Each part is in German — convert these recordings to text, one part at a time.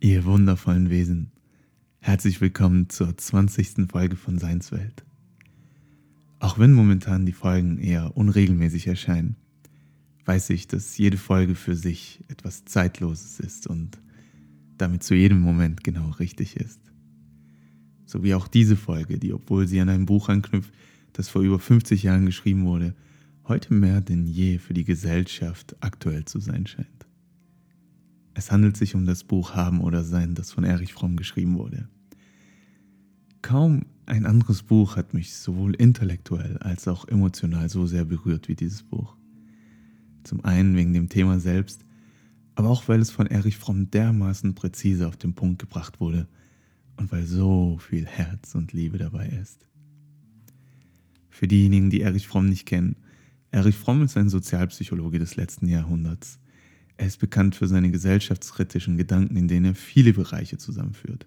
Ihr wundervollen Wesen, herzlich willkommen zur 20. Folge von Seinswelt. Auch wenn momentan die Folgen eher unregelmäßig erscheinen, weiß ich, dass jede Folge für sich etwas Zeitloses ist und damit zu jedem Moment genau richtig ist. So wie auch diese Folge, die, obwohl sie an ein Buch anknüpft, das vor über 50 Jahren geschrieben wurde, heute mehr denn je für die Gesellschaft aktuell zu sein scheint. Es handelt sich um das Buch Haben oder Sein, das von Erich Fromm geschrieben wurde. Kaum ein anderes Buch hat mich sowohl intellektuell als auch emotional so sehr berührt wie dieses Buch. Zum einen wegen dem Thema selbst, aber auch weil es von Erich Fromm dermaßen präzise auf den Punkt gebracht wurde und weil so viel Herz und Liebe dabei ist. Für diejenigen, die Erich Fromm nicht kennen, Erich Fromm ist ein Sozialpsychologe des letzten Jahrhunderts, er ist bekannt für seine gesellschaftskritischen Gedanken, in denen er viele Bereiche zusammenführt.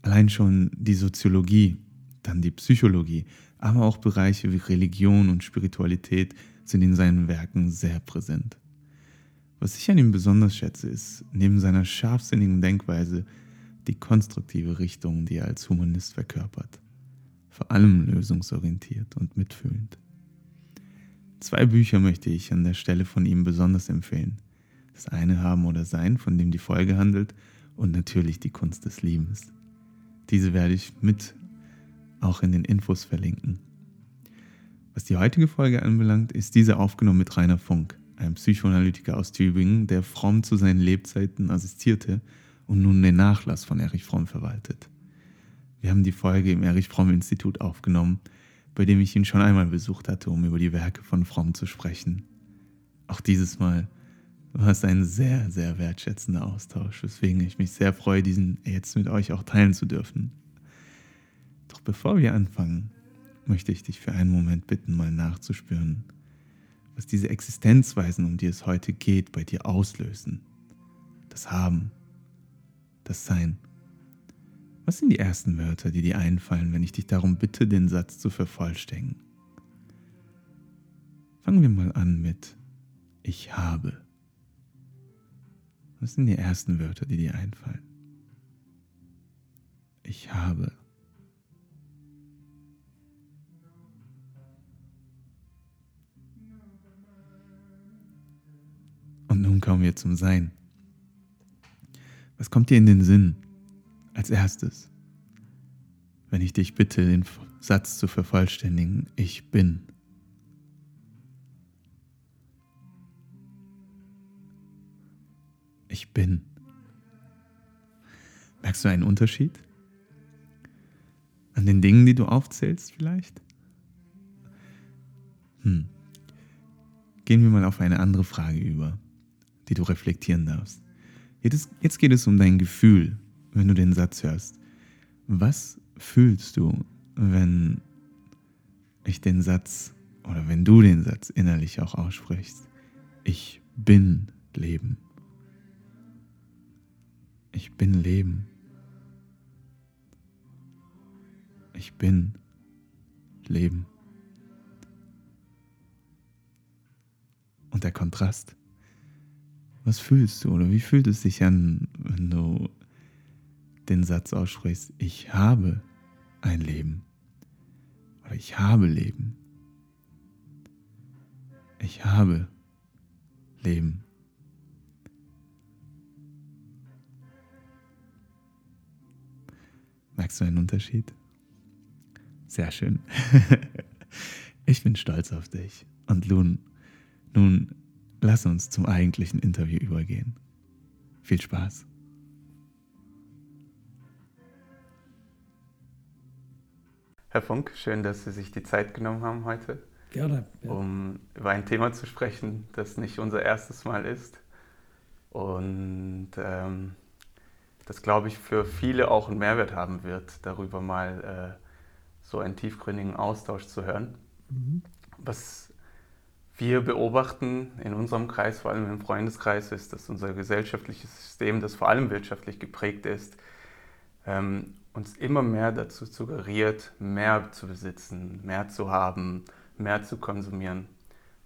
Allein schon die Soziologie, dann die Psychologie, aber auch Bereiche wie Religion und Spiritualität sind in seinen Werken sehr präsent. Was ich an ihm besonders schätze, ist neben seiner scharfsinnigen Denkweise die konstruktive Richtung, die er als Humanist verkörpert. Vor allem lösungsorientiert und mitfühlend. Zwei Bücher möchte ich an der Stelle von ihm besonders empfehlen das eine Haben oder Sein, von dem die Folge handelt, und natürlich die Kunst des Liebens. Diese werde ich mit auch in den Infos verlinken. Was die heutige Folge anbelangt, ist diese aufgenommen mit Rainer Funk, einem Psychoanalytiker aus Tübingen, der Fromm zu seinen Lebzeiten assistierte und nun den Nachlass von Erich Fromm verwaltet. Wir haben die Folge im Erich Fromm Institut aufgenommen, bei dem ich ihn schon einmal besucht hatte, um über die Werke von Fromm zu sprechen. Auch dieses Mal war es ein sehr, sehr wertschätzender Austausch, weswegen ich mich sehr freue, diesen jetzt mit euch auch teilen zu dürfen. Doch bevor wir anfangen, möchte ich dich für einen Moment bitten, mal nachzuspüren, was diese Existenzweisen, um die es heute geht, bei dir auslösen. Das Haben, das Sein. Was sind die ersten Wörter, die dir einfallen, wenn ich dich darum bitte, den Satz zu vervollständigen? Fangen wir mal an mit Ich habe. Was sind die ersten Wörter, die dir einfallen? Ich habe. Und nun kommen wir zum Sein. Was kommt dir in den Sinn als erstes, wenn ich dich bitte, den Satz zu vervollständigen, ich bin? Ich bin. Merkst du einen Unterschied? An den Dingen, die du aufzählst vielleicht? Hm. Gehen wir mal auf eine andere Frage über, die du reflektieren darfst. Jetzt, jetzt geht es um dein Gefühl, wenn du den Satz hörst. Was fühlst du, wenn ich den Satz oder wenn du den Satz innerlich auch aussprichst? Ich bin Leben. Ich bin Leben. Ich bin Leben. Und der Kontrast. Was fühlst du oder wie fühlt es sich an, wenn du den Satz aussprichst, ich habe ein Leben oder ich habe Leben. Ich habe Leben. Merkst du einen Unterschied? Sehr schön. ich bin stolz auf dich. Und nun, nun lass uns zum eigentlichen Interview übergehen. Viel Spaß. Herr Funk, schön, dass Sie sich die Zeit genommen haben heute. Gerne. Ja. Um über ein Thema zu sprechen, das nicht unser erstes Mal ist. Und ähm, das, glaube ich, für viele auch einen Mehrwert haben wird, darüber mal äh, so einen tiefgründigen Austausch zu hören. Mhm. Was wir beobachten in unserem Kreis, vor allem im Freundeskreis, ist, dass unser gesellschaftliches System, das vor allem wirtschaftlich geprägt ist, ähm, uns immer mehr dazu suggeriert, mehr zu besitzen, mehr zu haben, mehr zu konsumieren.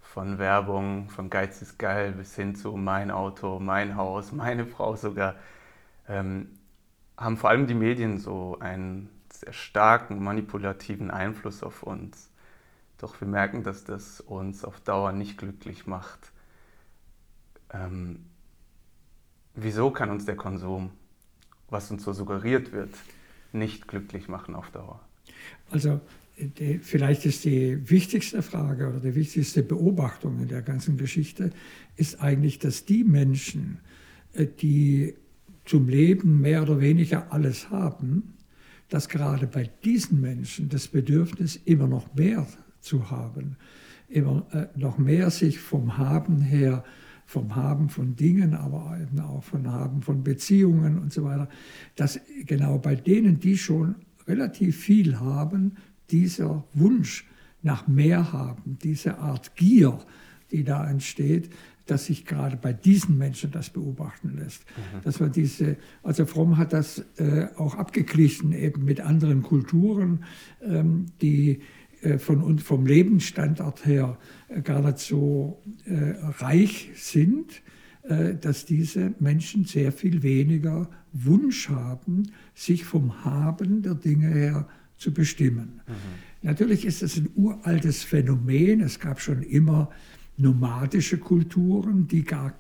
Von Werbung, von Geiz ist geil bis hin zu mein Auto, mein Haus, meine Frau sogar ähm, haben vor allem die Medien so einen sehr starken manipulativen Einfluss auf uns. Doch wir merken, dass das uns auf Dauer nicht glücklich macht. Ähm, wieso kann uns der Konsum, was uns so suggeriert wird, nicht glücklich machen auf Dauer? Also die, vielleicht ist die wichtigste Frage oder die wichtigste Beobachtung in der ganzen Geschichte ist eigentlich, dass die Menschen, äh, die zum Leben mehr oder weniger alles haben, dass gerade bei diesen Menschen das Bedürfnis immer noch mehr zu haben, immer äh, noch mehr sich vom Haben her, vom Haben von Dingen, aber eben auch vom Haben von Beziehungen und so weiter, dass genau bei denen, die schon relativ viel haben, dieser Wunsch nach mehr haben, diese Art Gier, die da entsteht, dass sich gerade bei diesen Menschen das beobachten lässt. Mhm. Dass wir diese, also Fromm hat das äh, auch abgeglichen eben mit anderen Kulturen, ähm, die äh, von uns vom Lebensstandard her äh, gar nicht so äh, reich sind, äh, dass diese Menschen sehr viel weniger Wunsch haben, sich vom Haben der Dinge her zu bestimmen. Mhm. Natürlich ist es ein uraltes Phänomen. Es gab schon immer nomadische Kulturen, die gar,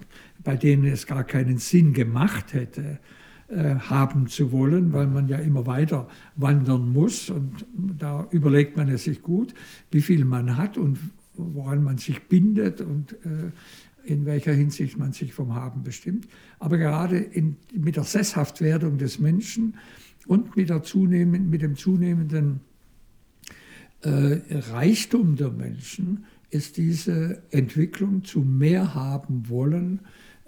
bei denen es gar keinen Sinn gemacht hätte, äh, haben zu wollen, weil man ja immer weiter wandern muss. Und da überlegt man es sich gut, wie viel man hat und woran man sich bindet und äh, in welcher Hinsicht man sich vom Haben bestimmt. Aber gerade in, mit der Sesshaftwerdung des Menschen und mit, der zunehmend, mit dem zunehmenden äh, Reichtum der Menschen ist diese Entwicklung zu mehr haben wollen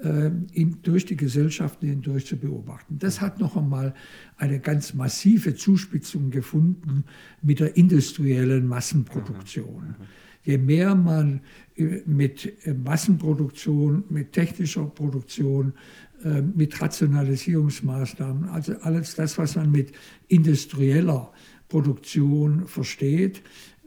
äh, in, durch die Gesellschaften hindurch zu beobachten. Das hat noch einmal eine ganz massive Zuspitzung gefunden mit der industriellen Massenproduktion. Mhm. Je mehr man äh, mit äh, Massenproduktion, mit technischer Produktion, äh, mit Rationalisierungsmaßnahmen, also alles das, was man mit industrieller Produktion versteht, ähm,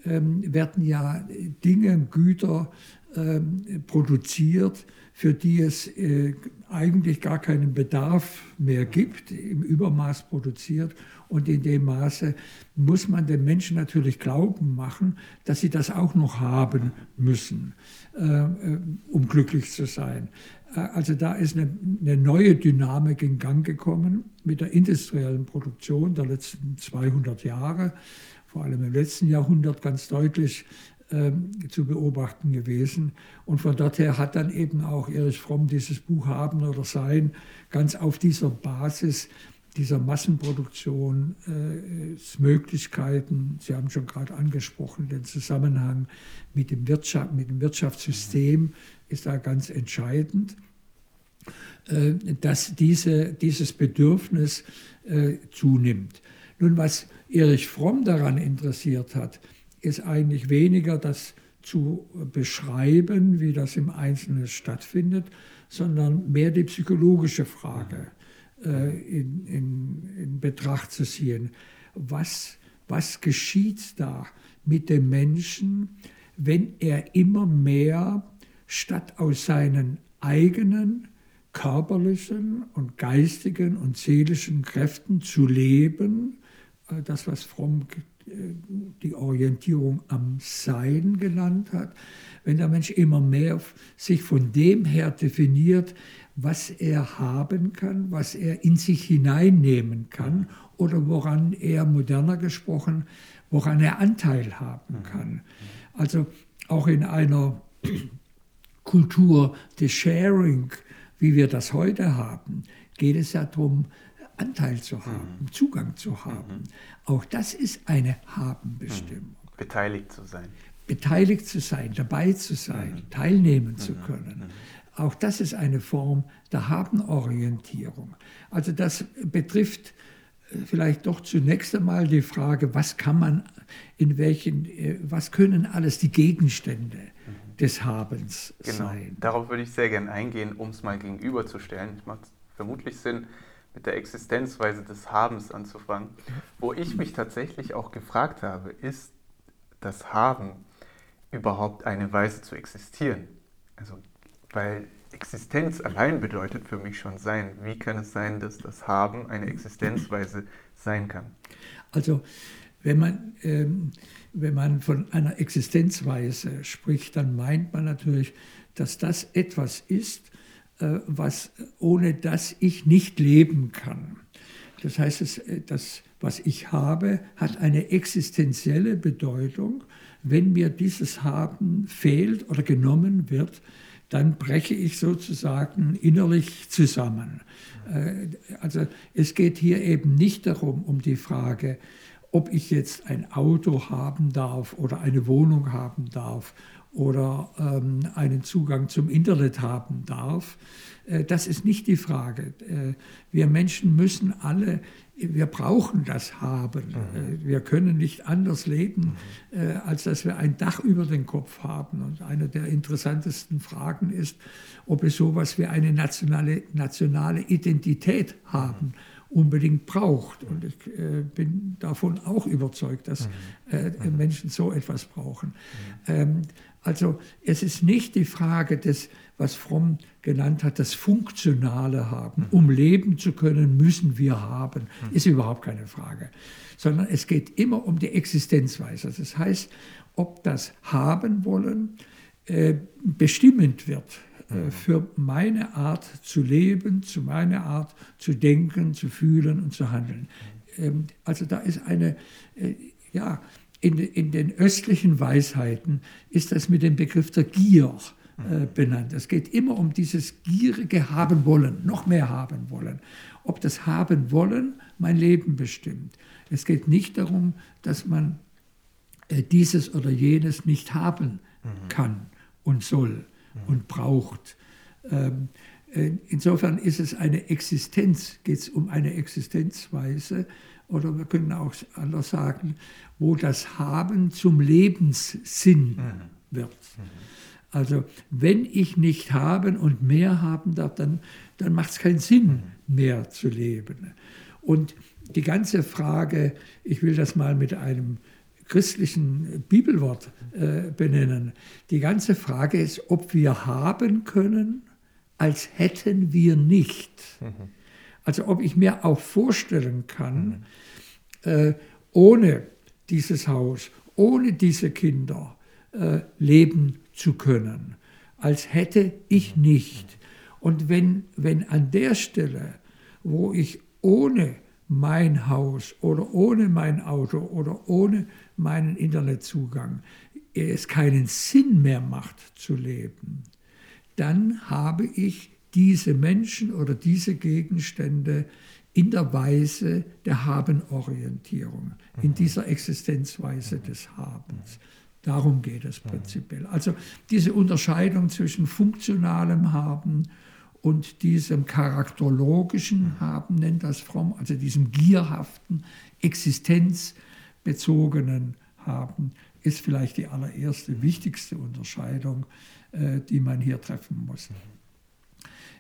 werden ja Dinge, Güter ähm, produziert, für die es äh, eigentlich gar keinen Bedarf mehr gibt, im Übermaß produziert. Und in dem Maße muss man den Menschen natürlich glauben machen, dass sie das auch noch haben müssen, äh, äh, um glücklich zu sein. Also da ist eine, eine, neue Dynamik in Gang gekommen mit der industriellen Produktion der letzten 200 Jahre vor allem im letzten Jahrhundert ganz deutlich ähm, zu beobachten gewesen. Und von dort her hat dann eben auch Erich Fromm dieses Buch Haben oder Sein ganz auf dieser Basis dieser Massenproduktion, äh, Sie haben schon gerade angesprochen, den Zusammenhang mit dem, Wirtschaft, mit dem Wirtschaftssystem ist da ganz entscheidend, äh, dass diese, dieses Bedürfnis äh, zunimmt. Nun, was Erich Fromm daran interessiert hat, ist eigentlich weniger das zu beschreiben, wie das im Einzelnen stattfindet, sondern mehr die psychologische Frage äh, in, in, in, Betracht zu ziehen. Was, was geschieht da mit dem Menschen, wenn er immer mehr statt aus seinen eigenen körperlichen und geistigen und seelischen Kräften zu leben, das, was Fromm äh, die Orientierung am Sein genannt hat, wenn der Mensch immer mehr sich von dem her definiert, was er haben kann, was er in sich hineinnehmen kann oder woran er moderner gesprochen, woran er Anteil haben kann. Also auch in einer Kultur des Sharing, wie wir das heute haben, geht es ja darum, Anteil zu haben, mhm. Zugang zu haben. Mhm. Auch das ist eine Habenbestimmung. Mhm. Beteiligt zu sein. Beteiligt zu sein, dabei zu sein, mhm. teilnehmen mhm. zu können. Mhm. Auch das ist eine Form der Habenorientierung. Also das betrifft äh, vielleicht doch zunächst einmal die Frage, was kann man in welchen, äh, was können alles die Gegenstände des Habens genau. sein? Darauf würde ich sehr gerne eingehen, um es mal gegenüberzustellen. Es macht vermutlich Sinn, mit der Existenzweise des Habens anzufangen. Wo ich mich tatsächlich auch gefragt habe, ist das Haben überhaupt eine Weise zu existieren? Also, weil Existenz allein bedeutet für mich schon sein. Wie kann es sein, dass das Haben eine Existenzweise sein kann? Also wenn man, ähm, wenn man von einer Existenzweise spricht, dann meint man natürlich, dass das etwas ist, was, ohne das ich nicht leben kann. Das heißt, das, äh, das, was ich habe, hat eine existenzielle Bedeutung. Wenn mir dieses Haben fehlt oder genommen wird, dann breche ich sozusagen innerlich zusammen. Äh, also es geht hier eben nicht darum, um die Frage, ob ich jetzt ein Auto haben darf oder eine Wohnung haben darf oder ähm, einen Zugang zum Internet haben darf. Äh, das ist nicht die Frage. Äh, wir Menschen müssen alle wir brauchen das haben. Mhm. Wir können nicht anders leben, mhm. Äh, als dass wir ein Dach über den Kopf haben. Und eine der interessantesten Fragen ist, ob es sowas wie eine nationale, nationale Identität haben unbedingt braucht. Und ich äh, bin davon auch überzeugt, dass mhm. äh, Menschen so etwas brauchen. Ähm, also es ist nicht die Frage des, was Fromm genannt hat, das Funktionale haben. Mhm. Um leben zu können, müssen wir haben. Mhm. Ist überhaupt keine Frage. Sondern es geht immer um die Existenzweise. Das heißt, ob das Haben wollen äh, bestimmend wird äh, mhm. für meine Art zu leben, zu meiner Art zu denken, zu fühlen und zu handeln. Ähm, also da ist eine, äh, ja, in, in den östlichen Weisheiten ist das mit dem Begriff der Gier äh, benannt. Es geht immer um dieses gierige Haben wollen, noch mehr haben wollen. Ob das Haben wollen mein Leben bestimmt. Es geht nicht darum, dass man äh, dieses oder jenes nicht haben mhm. kann und soll mhm. und braucht. Ähm, äh, insofern ist es eine Existenz, geht es um eine Existenzweise, oder wir können auch anders sagen, wo das Haben zum Lebenssinn mhm. wird. Mhm. Also wenn ich nicht haben und mehr haben darf, dann, dann macht es keinen Sinn mhm. mehr zu leben. Und die ganze Frage, ich will das mal mit einem christlichen Bibelwort äh, benennen, die ganze Frage ist, ob wir haben können, als hätten wir nicht. Mhm. Also ob ich mir auch vorstellen kann, äh, ohne dieses Haus, ohne diese Kinder äh, leben zu können, als hätte ich nicht. Und wenn, wenn an der Stelle, wo ich ohne mein Haus oder ohne mein Auto oder ohne meinen Internetzugang es keinen Sinn mehr macht zu leben, dann habe ich diese Menschen oder diese Gegenstände in der Weise der Habenorientierung, in mhm. dieser Existenzweise des Habens. Darum geht es prinzipiell. Also diese Unterscheidung zwischen funktionalem Haben und diesem charakterologischen Haben, nennt das Fromm, also diesem gierhaften, existenzbezogenen Haben, ist vielleicht die allererste, wichtigste Unterscheidung, äh, die man hier treffen muss.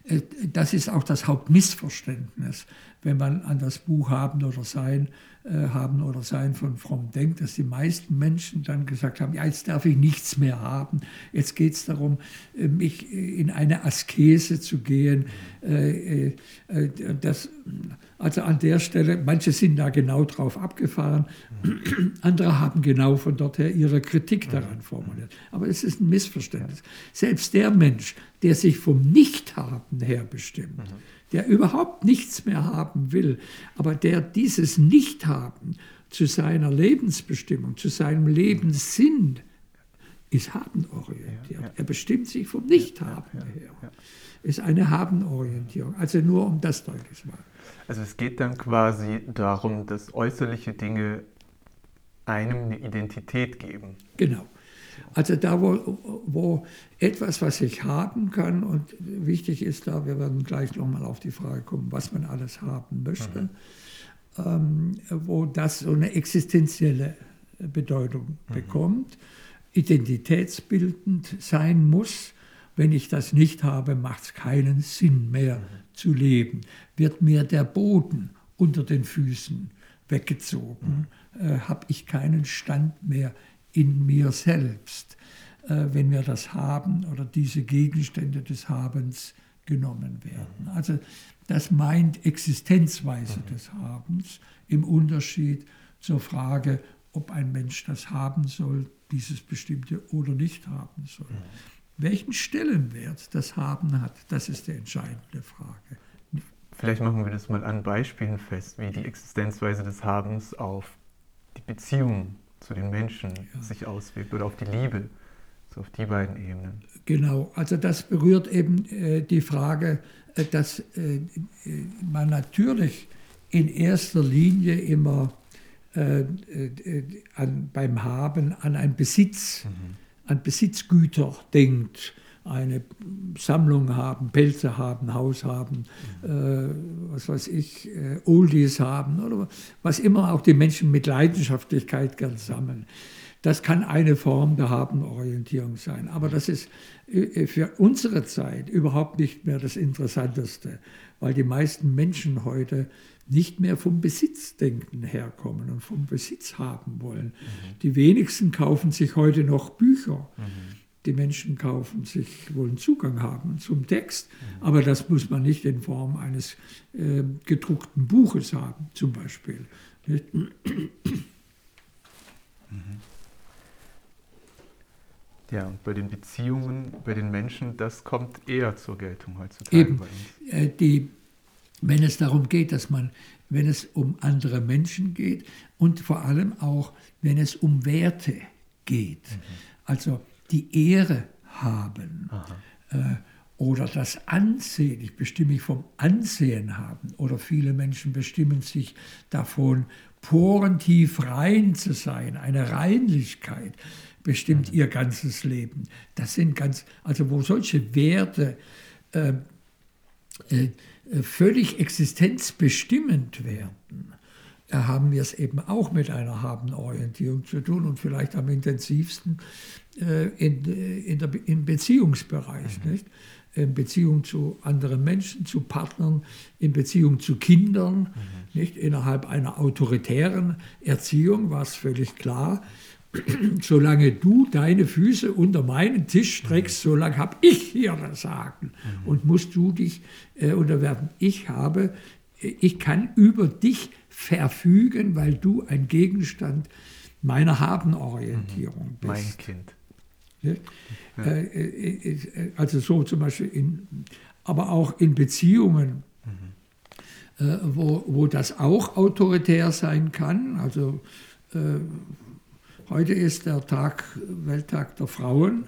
Äh, das ist auch das Hauptmissverständnis, wenn man an das Buch Haben oder Sein, Haben oder Sein von Fromm denkt, dass die meisten Menschen dann gesagt haben, ja, jetzt darf ich nichts mehr haben, jetzt geht es darum, äh, mich in eine Askese zu gehen. Das, also an der Stelle, manche sind da genau drauf abgefahren, andere haben genau von dort her ihre Kritik daran formuliert. Aber es ist ein Missverständnis. Selbst der Mensch, der sich vom Nichthaben her bestimmt, der überhaupt nichts mehr haben will, aber der dieses Nichthaben zu seiner Lebensbestimmung, zu seinem Lebenssinn ist habenorientiert. Er bestimmt sich vom Nichthaben her. Ist eine Habenorientierung. Also nur um das deutlich zu machen. Also es geht dann quasi darum, dass äußerliche Dinge einem eine Identität geben. Genau. Also da, wo, wo etwas, was ich haben kann, und wichtig ist da, wir werden gleich nochmal auf die Frage kommen, was man alles haben möchte, mhm. ähm, wo das so eine existenzielle Bedeutung mhm. bekommt, identitätsbildend sein muss. Wenn ich das nicht habe, macht es keinen Sinn mehr mhm. zu leben. Wird mir der Boden unter den Füßen weggezogen, mhm. äh, habe ich keinen Stand mehr in mir selbst. äh, wenn wir das haben oder diese Gegenstände des Habens genommen werden. Also das meint Existenzweise mhm. des Habens im Unterschied zur Frage, ob ein Mensch das haben soll, dieses bestimmte oder nicht haben soll. Mhm. Welchen Stellenwert das Haben hat, das ist die entscheidende Frage. Vielleicht machen wir das mal an Beispielen fest, wie die Existenzweise des Habens auf die Beziehung zu den Menschen ja. sich auswirkt oder auf die Liebe, so auf die beiden Ebenen. Genau, also das berührt eben äh, die Frage, äh, dass äh, man natürlich in erster Linie immer äh, äh, an, beim Haben an ein Besitz, mhm. an Besitzgüter denkt eine Sammlung haben, Pelze haben, Haus haben, mhm. äh, was weiß ich, äh, Oldies haben oder was immer auch die Menschen mit Leidenschaftlichkeit gern sammeln. Das kann eine Form der Habenorientierung sein. Aber das ist äh, für unsere Zeit überhaupt nicht mehr das Interessanteste, weil die meisten Menschen heute nicht mehr vom Besitzdenken herkommen und vom Besitz haben wollen. Mhm. Die wenigsten kaufen sich heute noch Bücher. Mhm die Menschen kaufen, sich wollen Zugang haben zum Text. Aber das muss man nicht in Form eines äh, gedruckten Buches haben, zum Beispiel. Mhm. Ja, und bei den Beziehungen, bei den Menschen, das kommt eher zur Geltung heutzutage Eben, bei uns. Äh, die, wenn es darum geht, dass man, wenn es um andere Menschen geht und vor allem auch, wenn es um Werte geht. Mhm. Also die Ehre haben äh, oder das Ansehen, ich bestimme mich vom Ansehen haben. Oder viele Menschen bestimmen sich davon, porentief rein zu sein, eine Reinlichkeit bestimmt ihr ganzes Leben. Das sind ganz, also wo solche Werte äh, äh, völlig existenzbestimmend werden, haben wir es eben auch mit einer Habenorientierung zu tun und vielleicht am intensivsten in, äh, in der, im Beziehungsbereich. Mhm. Nicht? In Beziehung zu anderen Menschen, zu Partnern, in Beziehung zu Kindern. Mhm. Nicht? Innerhalb einer autoritären Erziehung war es völlig klar, solange du deine Füße unter meinen Tisch streckst, mhm. solange habe ich hier das Sagen mhm. und musst du dich äh, unterwerfen. Ich habe, ich kann über dich verfügen, weil du ein Gegenstand meiner Habenorientierung mhm. bist. Mein Kind. Also so zum Beispiel, in, aber auch in Beziehungen, mhm. wo, wo das auch autoritär sein kann. Also heute ist der Tag, Welttag der Frauen,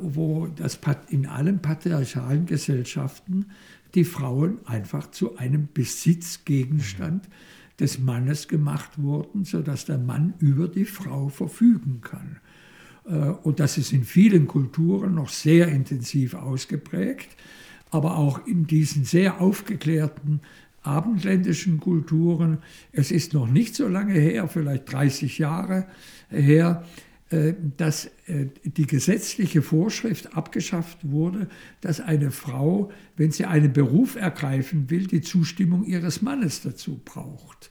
wo das in allen patriarchalen Gesellschaften die Frauen einfach zu einem Besitzgegenstand des Mannes gemacht wurden, sodass der Mann über die Frau verfügen kann. Äh, und das ist in vielen Kulturen noch sehr intensiv ausgeprägt, aber auch in diesen sehr aufgeklärten abendländischen Kulturen. Es ist noch nicht so lange her, vielleicht 30 Jahre her, äh, dass äh, die gesetzliche Vorschrift abgeschafft wurde, dass eine Frau, wenn sie einen Beruf ergreifen will, die Zustimmung ihres Mannes dazu braucht.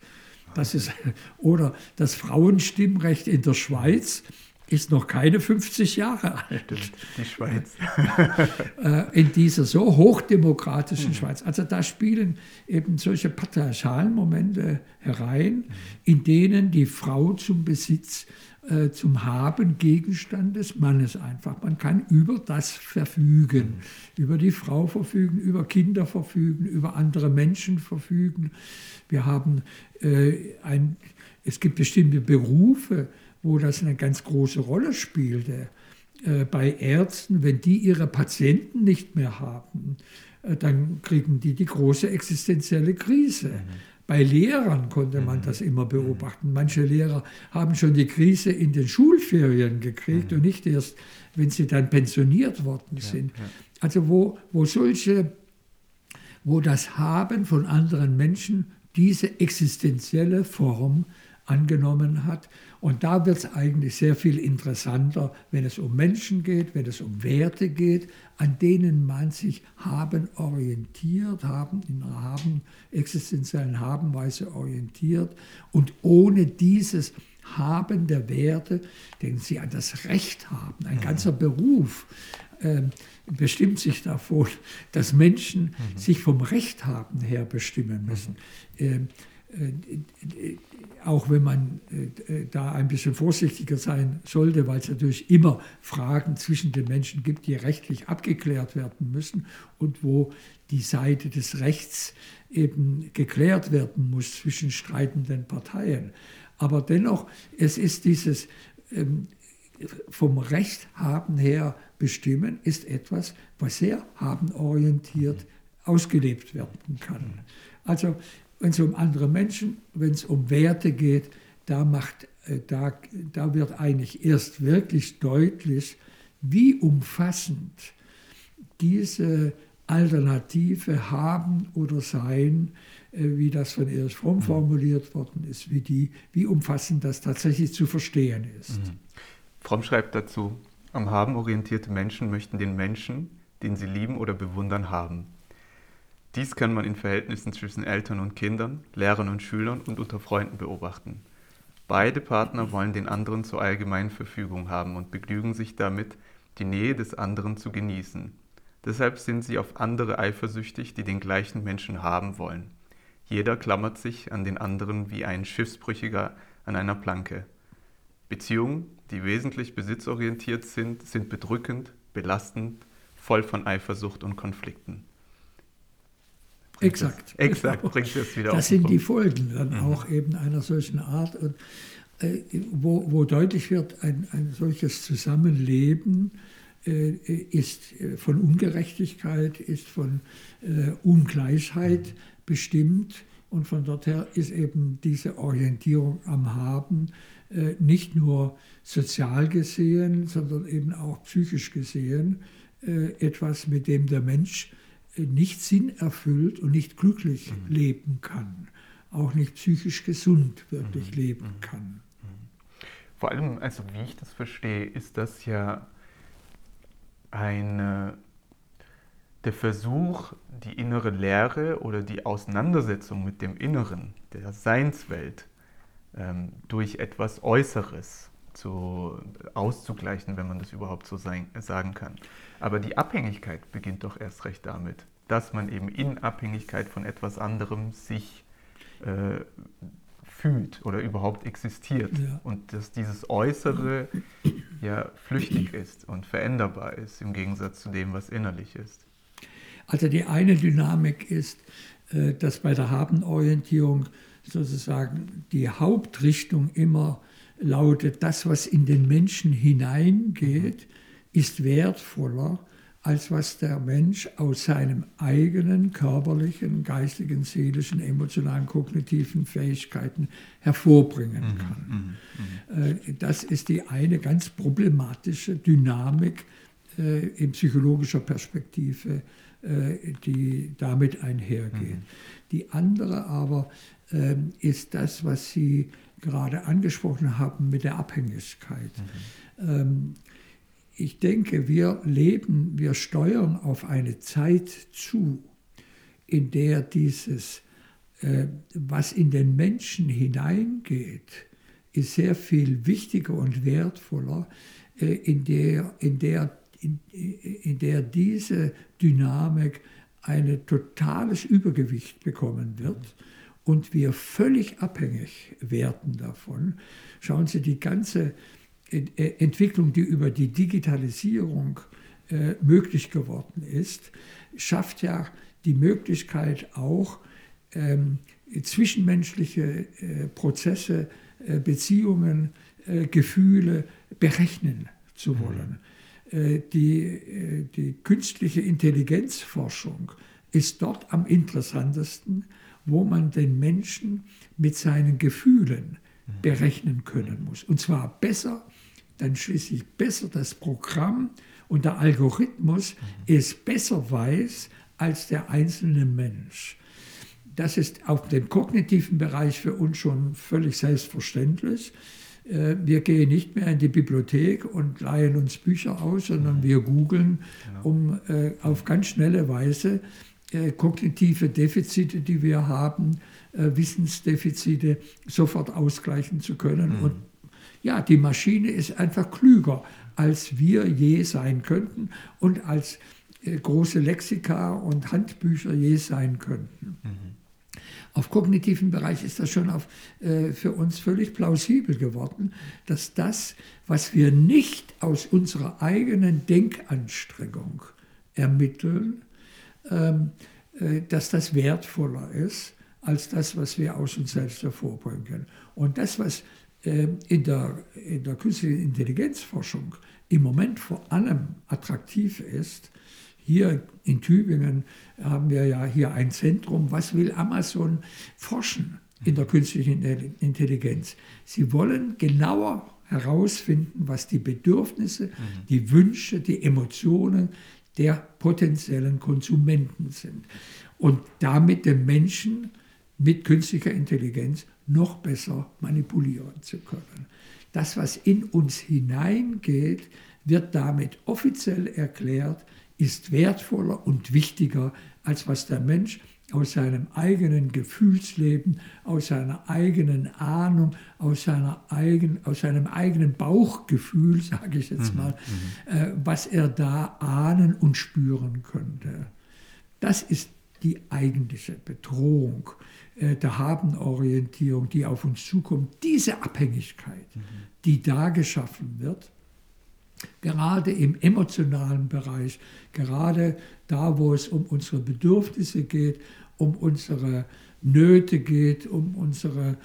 Das ist, oder das Frauenstimmrecht in der Schweiz ist noch keine 50 Jahre alt. Stimmt, die Schweiz. Äh, in dieser so hochdemokratischen mhm. Schweiz. Also da spielen eben solche patriarchalen Momente herein, in denen die Frau zum Besitz äh, zum Haben Gegenstand des Mannes einfach. Man kann über das verfügen, mhm. über die Frau verfügen, über Kinder verfügen, über andere Menschen verfügen. Wir haben äh, ein, es gibt bestimmte Berufe, wo das eine ganz große Rolle spielte. Äh, bei Ärzten, wenn die ihre Patienten nicht mehr haben, äh, dann kriegen die die große existenzielle Krise. Mhm. Bei Lehrern konnte man mhm. das immer beobachten. Manche Lehrer haben schon die Krise in den Schulferien gekriegt mhm. und nicht erst, wenn sie dann pensioniert worden sind. Ja, ja. Also wo, wo solche, wo das Haben von anderen Menschen diese existenzielle Form angenommen hat und da wird es eigentlich sehr viel interessanter, wenn es um Menschen geht, wenn es um Werte geht, an denen man sich haben orientiert, haben in einer haben, existenziellen Habenweise orientiert. Und ohne dieses Haben der Werte, denken Sie an das Recht haben, ein ganzer Beruf. Ähm, bestimmt sich davon, dass Menschen mhm. sich vom Recht haben her bestimmen müssen. Mhm. Äh, auch wenn man äh, da ein bisschen vorsichtiger sein sollte, weil es natürlich immer Fragen zwischen den Menschen gibt, die rechtlich abgeklärt werden müssen und wo die Seite des Rechts eben geklärt werden muss zwischen streitenden Parteien. Aber dennoch, es ist dieses ähm, vom Recht haben her bestimmen, ist etwas, was sehr habenorientiert ausgelebt werden kann. Also wenn es um andere Menschen, wenn es um Werte geht, da, macht, äh, da, da wird eigentlich erst wirklich deutlich, wie umfassend diese Alternative haben oder sein, äh, wie das von Erich Fromm mhm. formuliert worden ist, wie, die, wie umfassend das tatsächlich zu verstehen ist. Mhm. Fromm schreibt dazu, am Haben orientierte Menschen möchten den Menschen, den sie lieben oder bewundern, haben. Dies kann man in Verhältnissen zwischen Eltern und Kindern, Lehrern und Schülern und unter Freunden beobachten. Beide Partner wollen den anderen zur allgemeinen Verfügung haben und begnügen sich damit, die Nähe des anderen zu genießen. Deshalb sind sie auf andere eifersüchtig, die den gleichen Menschen haben wollen. Jeder klammert sich an den anderen wie ein Schiffsbrüchiger an einer Planke. Beziehungen, die wesentlich besitzorientiert sind, sind bedrückend, belastend, voll von Eifersucht und Konflikten. Exakt. exakt, genau. bringt es wieder Das sind die Folgen dann mhm. auch eben einer solchen Art, und, äh, wo, wo deutlich wird, ein, ein solches Zusammenleben äh, ist äh, von Ungerechtigkeit, ist von äh, Ungleichheit mhm. bestimmt. Und von dort her ist eben diese Orientierung am Haben äh, nicht nur sozial gesehen, sondern eben auch psychisch gesehen äh, etwas, mit dem der Mensch nicht sinnerfüllt und nicht glücklich mhm. leben kann, auch nicht psychisch gesund wirklich mhm. leben mhm. kann. Mhm. Vor allem, also wie ich das verstehe, ist das ja eine, der Versuch, die innere Lehre oder die Auseinandersetzung mit dem Inneren, der Seinswelt, ähm, durch etwas Äußeres zu, auszugleichen, wenn man das überhaupt so sein, sagen kann. Aber die Abhängigkeit beginnt doch erst recht damit, dass man eben in Abhängigkeit von etwas anderem sich äh, fühlt oder überhaupt existiert. Ja. Und dass dieses Äußere ja flüchtig ist und veränderbar ist im Gegensatz zu dem, was innerlich ist. Also die eine Dynamik ist, äh, dass bei der Habenorientierung sozusagen die Hauptrichtung immer lautet, das, was in den Menschen hineingeht, ist wertvoller, als was der Mensch aus seinen eigenen körperlichen, geistigen, seelischen, emotionalen, kognitiven Fähigkeiten hervorbringen mhm, kann. Mhm, mhm. Äh, das ist die eine ganz problematische Dynamik äh, in psychologischer Perspektive, äh, die damit einhergeht. Mhm. Die andere aber ist das, was Sie gerade angesprochen haben mit der Abhängigkeit. Mhm. Ähm, ich denke, wir leben, wir steuern auf eine Zeit zu, in der dieses, äh, was in den Menschen hineingeht, ist sehr viel wichtiger und wertvoller, äh, in, der, in, der, in, in der diese Dynamik ein totales Übergewicht bekommen wird und wir völlig abhängig werden davon. Schauen Sie, die ganze Entwicklung, die über die Digitalisierung äh, möglich geworden ist, schafft ja die Möglichkeit auch, ähm, zwischenmenschliche äh, Prozesse, äh, Beziehungen, äh, Gefühle berechnen zu mhm. wollen. Mhm. die, die künstliche Intelligenzforschung ist dort am interessantesten, wo man den Menschen mit seinen Gefühlen mhm. berechnen können muss. Und zwar besser dann schließlich besser das Programm und der Algorithmus mhm. es besser weiß als der einzelne Mensch. Das ist auf dem kognitiven Bereich für uns schon völlig selbstverständlich. Äh, wir gehen nicht mehr in die Bibliothek und leihen uns Bücher aus, sondern mhm. wir googeln, um äh, auf ganz schnelle Weise äh, kognitive Defizite, die wir haben, Wissensdefizite sofort ausgleichen zu können. Mhm. Und ja, die Maschine ist einfach klüger, als wir je sein könnten und als äh, große Lexika und Handbücher je sein könnten. Mhm. Auf kognitiven Bereich ist das schon auf, äh, für uns völlig plausibel geworden, dass das, was wir nicht aus unserer eigenen Denkanstrengung ermitteln, ähm, äh, dass das wertvoller ist als das, was wir aus uns selbst hervorbringen können. Und das, was in, der, in der künstlichen Intelligenzforschung im Moment vor allem attraktiv ist, hier in Tübingen haben wir ja hier ein Zentrum. Was will Amazon forschen in der künstlichen Intelligenz? Sie wollen genauer herausfinden, was die Bedürfnisse, mhm. die Wünsche, die Emotionen der potenziellen Konsumenten sind. Und damit den Menschen mit künstlicher Intelligenz noch besser manipulieren zu können. Das, was in uns hineingeht, wird damit offiziell erklärt, ist wertvoller und wichtiger, als was der Mensch aus seinem eigenen Gefühlsleben, aus seiner eigenen Ahnung, aus, seiner eigen, aus seinem eigenen Bauchgefühl, sage ich jetzt mhm, mal, mhm, äh, was er da ahnen und spüren könnte. Das ist die eigentliche Bedrohung äh, der Habenorientierung, die auf uns zukommt. Diese Abhängigkeit, mhm. die da geschaffen wird, gerade im emotionalen Bereich, gerade da, wo es um unsere Bedürfnisse geht, um unsere Nöte geht, um unsere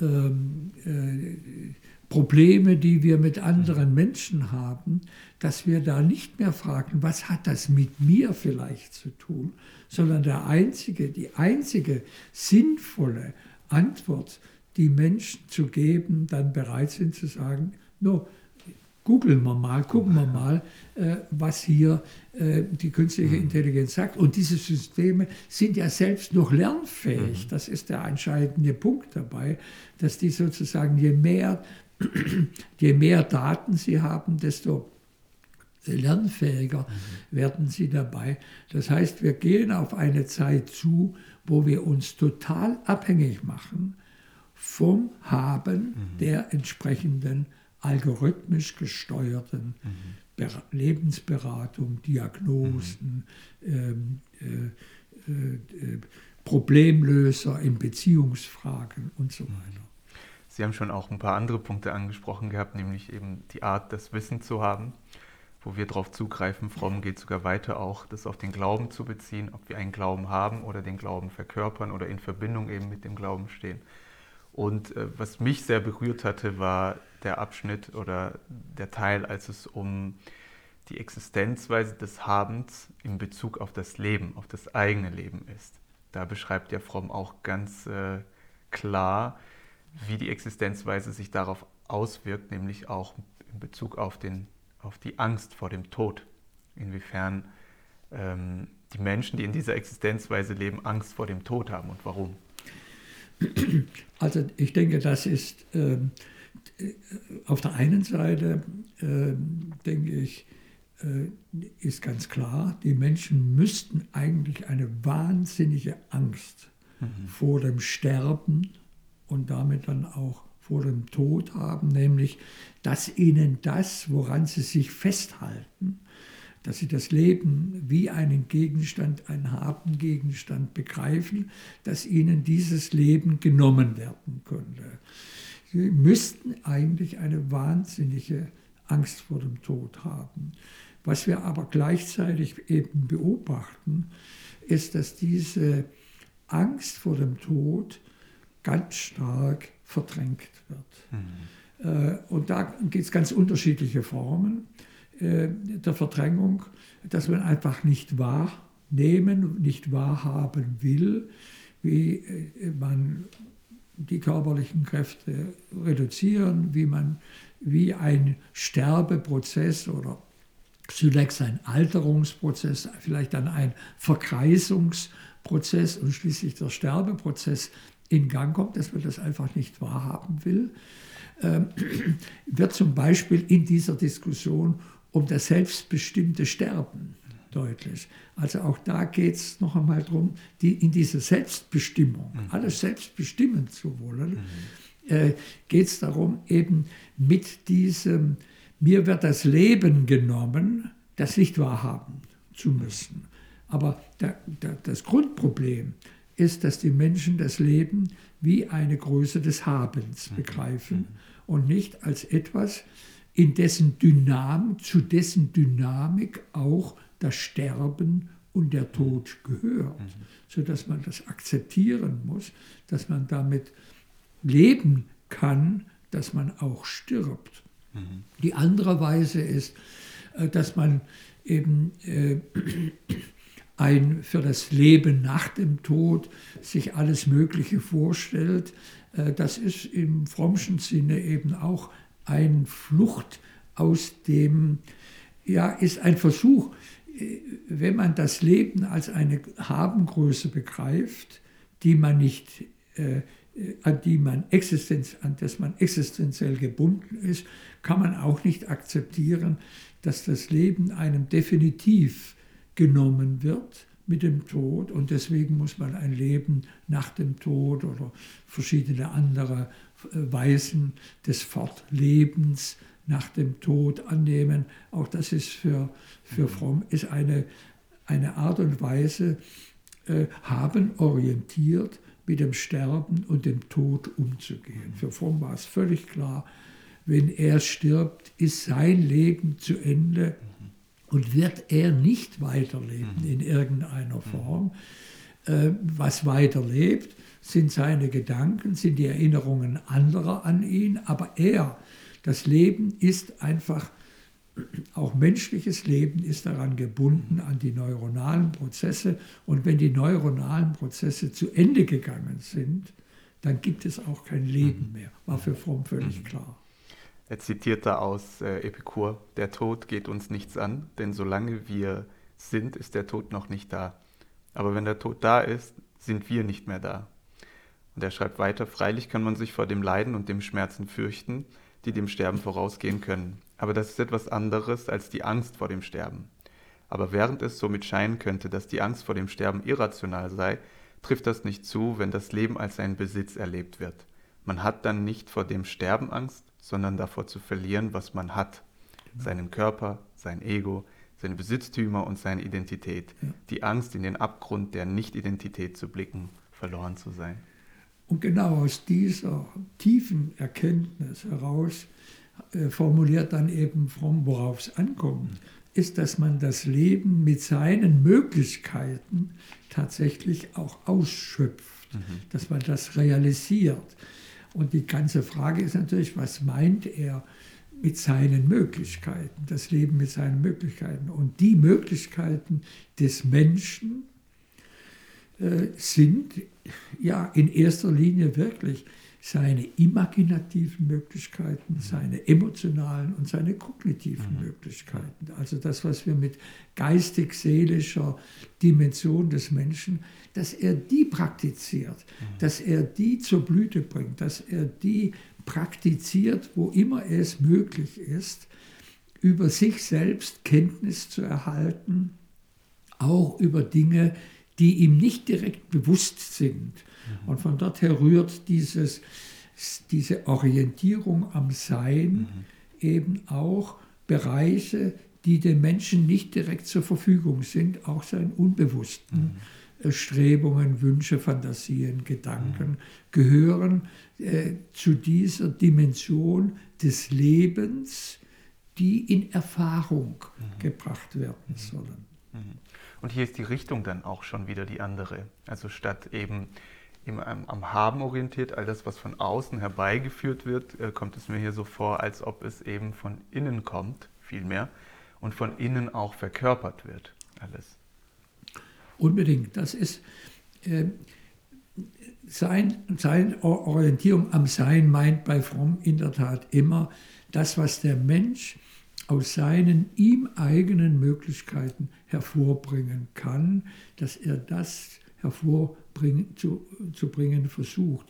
ähm, äh, Probleme, die wir mit anderen Menschen haben, dass wir da nicht mehr fragen, was hat das mit mir vielleicht zu tun, sondern der einzige, die einzige sinnvolle Antwort, die Menschen zu geben, dann bereit sind zu sagen, no, googeln wir mal, gucken wir mal, äh, was hier äh, die künstliche mhm. Intelligenz sagt. Und diese Systeme sind ja selbst noch lernfähig. Mhm. Das ist der entscheidende Punkt dabei, dass die sozusagen, je mehr, je mehr Daten sie haben, desto lernfähiger mhm. werden sie dabei. Das heißt, wir gehen auf eine Zeit zu, wo wir uns total abhängig machen vom Haben der entsprechenden algorithmisch gesteuerten mhm. Lebensberatung, Diagnosen, mhm. ähm, äh, äh, äh, Problemlöser in Beziehungsfragen und so weiter. Sie haben schon auch ein paar andere Punkte angesprochen gehabt, nämlich eben die Art, das Wissen zu haben, wo wir darauf zugreifen. Fromm geht sogar weiter auch, das auf den Glauben zu beziehen, ob wir einen Glauben haben oder den Glauben verkörpern oder in Verbindung eben mit dem Glauben stehen. Und äh, was mich sehr berührt hatte, war der Abschnitt oder der Teil, als es um die Existenzweise des Habens in Bezug auf das Leben, auf das eigene Leben ist. Da beschreibt ja Fromm auch ganz äh, klar, wie die Existenzweise sich darauf auswirkt, nämlich auch in Bezug auf, den, auf die Angst vor dem Tod. Inwiefern ähm, die Menschen, die in dieser Existenzweise leben, Angst vor dem Tod haben und warum. Also ich denke, das ist äh, auf der einen Seite, äh, denke ich, äh, ist ganz klar, die Menschen müssten eigentlich eine wahnsinnige Angst mhm. vor dem Sterben und damit dann auch vor dem Tod haben, nämlich dass ihnen das, woran sie sich festhalten, dass sie das Leben wie einen Gegenstand, einen harten Gegenstand begreifen, dass ihnen dieses Leben genommen werden könnte. Sie müssten eigentlich eine wahnsinnige Angst vor dem Tod haben. Was wir aber gleichzeitig eben beobachten, ist, dass diese Angst vor dem Tod ganz stark verdrängt wird. Mhm. Und da gibt es ganz unterschiedliche Formen. Äh, der Verdrängung, dass man einfach nicht wahrnehmen, nicht wahrhaben will, wie äh, man die körperlichen Kräfte reduzieren, wie man wie ein Sterbeprozess oder zunächst ein Alterungsprozess, vielleicht dann ein Verkreisungsprozess und schließlich der Sterbeprozess in Gang kommt, dass man das einfach nicht wahrhaben will, ähm, wird zum Beispiel in dieser Diskussion um das selbstbestimmte Sterben deutlich. Also auch da geht es noch einmal darum, die, in diese Selbstbestimmung, mhm. alles selbst bestimmen zu wollen, äh, geht es darum, eben mit diesem, mir wird das Leben genommen, das nicht wahrhaben zu müssen. Aber der, der, das Grundproblem ist, dass die Menschen das Leben wie eine Größe des Habens mhm. begreifen mhm. und nicht als etwas, in dessen Dynamik, zu dessen Dynamik auch das Sterben und der Tod gehört, mhm. sodass man das akzeptieren muss, dass man damit leben kann, dass man auch stirbt. Die andere Weise ist, äh, dass man eben äh, ein für das Leben nach dem Tod sich alles Mögliche vorstellt. Äh, das ist im frommschen Sinne eben auch eine Flucht aus dem, ja, ist ein Versuch, wenn man das Leben als eine Habengröße begreift, die man nicht, äh, an die man Existenz, an das man existenziell gebunden ist, kann man auch nicht akzeptieren, dass das Leben einem definitiv genommen wird mit dem Tod und deswegen muss man ein Leben nach dem Tod oder verschiedene andere äh, Weisen des Fortlebens nach dem Tod annehmen. Auch das ist für, für mhm. Fromm ist eine, eine Art und Weise, äh, haben orientiert mit dem Sterben und dem Tod umzugehen. Für Fromm war es völlig klar, wenn er stirbt, ist sein Leben zu Ende mhm. Und wird er nicht weiterleben mhm. in irgendeiner Form. Äh, was weiterlebt, sind seine Gedanken, sind die Erinnerungen anderer an ihn, aber er das Leben ist einfach, auch menschliches Leben ist daran gebunden an die neuronalen Prozesse. Und wenn die neuronalen Prozesse zu Ende gegangen sind, dann gibt es auch kein Leben mehr. War für Fromm völlig mhm. klar. Er zitiert da aus äh, Epikur, der Tod geht uns nichts an, denn solange wir sind, ist der Tod noch nicht da. Aber wenn der Tod da ist, sind wir nicht mehr da. Und er schreibt weiter, freilich kann man sich vor dem Leiden und dem Schmerzen fürchten, die dem Sterben vorausgehen können. Aber das ist etwas anderes als die Angst vor dem Sterben. Aber während es somit scheinen könnte, dass die Angst vor dem Sterben irrational sei, trifft das nicht zu, wenn das Leben als ein Besitz erlebt wird. Man hat dann nicht vor dem Sterben Angst, sondern davor zu verlieren, was man hat. Seinen Körper, sein Ego, seine Besitztümer und seine Identität. Die Angst, in den Abgrund der Nicht-Identität zu blicken, verloren zu sein. Und genau aus dieser tiefen Erkenntnis heraus äh, formuliert dann eben Fromm, worauf es ankommt, ist, dass man das Leben mit seinen Möglichkeiten tatsächlich auch ausschöpft, mhm. dass man das realisiert. Und die ganze Frage ist natürlich, was meint er mit seinen Möglichkeiten, das Leben mit seinen Möglichkeiten. Und die Möglichkeiten des Menschen äh, sind ja in erster Linie wirklich seine imaginativen Möglichkeiten, mhm. seine emotionalen und seine kognitiven mhm. Möglichkeiten. Also das, was wir mit geistig-seelischer Dimension des Menschen, dass er die praktiziert, mhm. dass er die zur Blüte bringt, dass er die praktiziert, wo immer es möglich ist, über sich selbst Kenntnis zu erhalten, auch über Dinge, die ihm nicht direkt bewusst sind. Mhm. Und von dort her rührt dieses, diese Orientierung am Sein mhm. eben auch Bereiche, die den Menschen nicht direkt zur Verfügung sind, auch seinen unbewussten mhm. Strebungen, Wünsche, Fantasien, Gedanken, mhm. gehören äh, zu dieser Dimension des Lebens, die in Erfahrung mhm. gebracht werden mhm. sollen. Und hier ist die Richtung dann auch schon wieder die andere. Also statt eben im, am Haben orientiert, all das, was von außen herbeigeführt wird, äh, kommt es mir hier so vor, als ob es eben von innen kommt, vielmehr, und von innen auch verkörpert wird, alles. Unbedingt. Das ist äh, sein, seine Orientierung am Sein meint bei Fromm in der Tat immer das, was der Mensch aus seinen ihm eigenen Möglichkeiten hervorbringen kann, dass er das hervorbringen, zu, zu bringen versucht.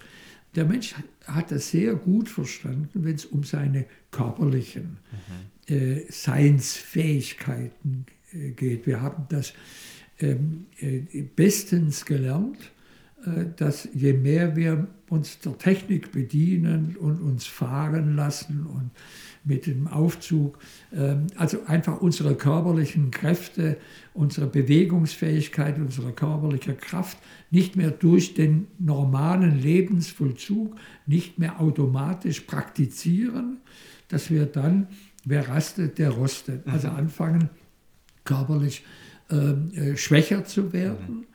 Der Mensch hat das sehr gut verstanden, wenn es um seine körperlichen mhm. äh, Seinsfähigkeiten äh, geht. Wir haben das ähm, äh, bestens gelernt äh, dass je mehr wir uns der Technik bedienen und uns fahren lassen und mit dem Aufzug, ähm, also einfach unsere körperlichen Kräfte, unsere Bewegungsfähigkeit, unsere körperliche Kraft nicht mehr durch den normalen Lebensvollzug, nicht mehr automatisch praktizieren, dass wir dann, wer rastet, der rostet. Also mhm. anfangen, körperlich ähm, äh, schwächer zu werden,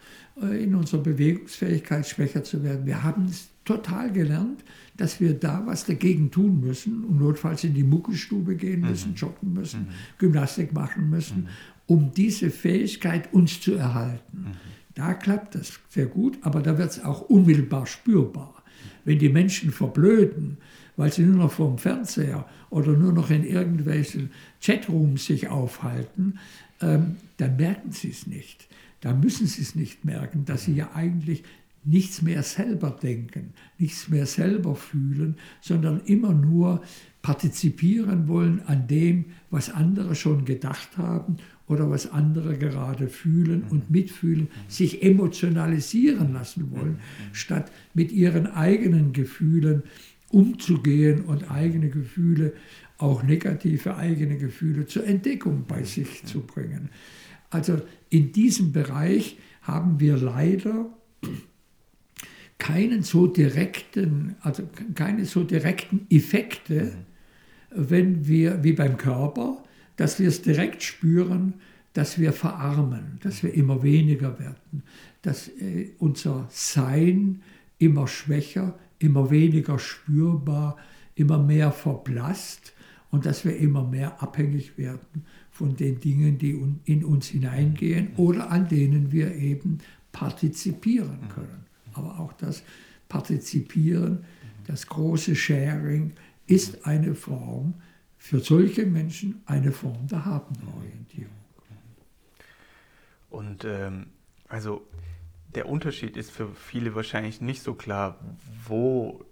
äh, in unserer Bewegungsfähigkeit schwächer zu werden. Wir haben es total gelernt, dass wir da was dagegen tun müssen und notfalls in die Muckelstube gehen müssen, mhm. joggen müssen, mhm. Gymnastik machen müssen, mhm. um diese Fähigkeit uns zu erhalten. Mhm. Da klappt das sehr gut, aber da wird es auch unmittelbar spürbar. Wenn die Menschen verblöden, weil sie nur noch vorm Fernseher oder nur noch in irgendwelchen Chatrooms sich aufhalten, ähm, dann merken sie es nicht. Da müssen sie es nicht merken, dass sie ja eigentlich nichts mehr selber denken, nichts mehr selber fühlen, sondern immer nur partizipieren wollen an dem, was andere schon gedacht haben oder was andere gerade fühlen und mitfühlen, sich emotionalisieren lassen wollen, statt mit ihren eigenen Gefühlen umzugehen und eigene Gefühle, auch negative eigene Gefühle zur Entdeckung bei sich zu bringen. Also in diesem Bereich haben wir leider keinen so direkten, also keine so direkten Effekte, wenn wir, wie beim Körper, dass wir es direkt spüren, dass wir verarmen, dass wir immer weniger werden, dass äh, unser Sein immer schwächer, immer weniger spürbar, immer mehr verblasst und dass wir immer mehr abhängig werden von den Dingen, die in uns hineingehen oder an denen wir eben partizipieren können. Aber auch das Partizipieren, das große Sharing ist eine Form, für solche Menschen eine Form der Habenorientierung. Und ähm, also der Unterschied ist für viele wahrscheinlich nicht so klar, wo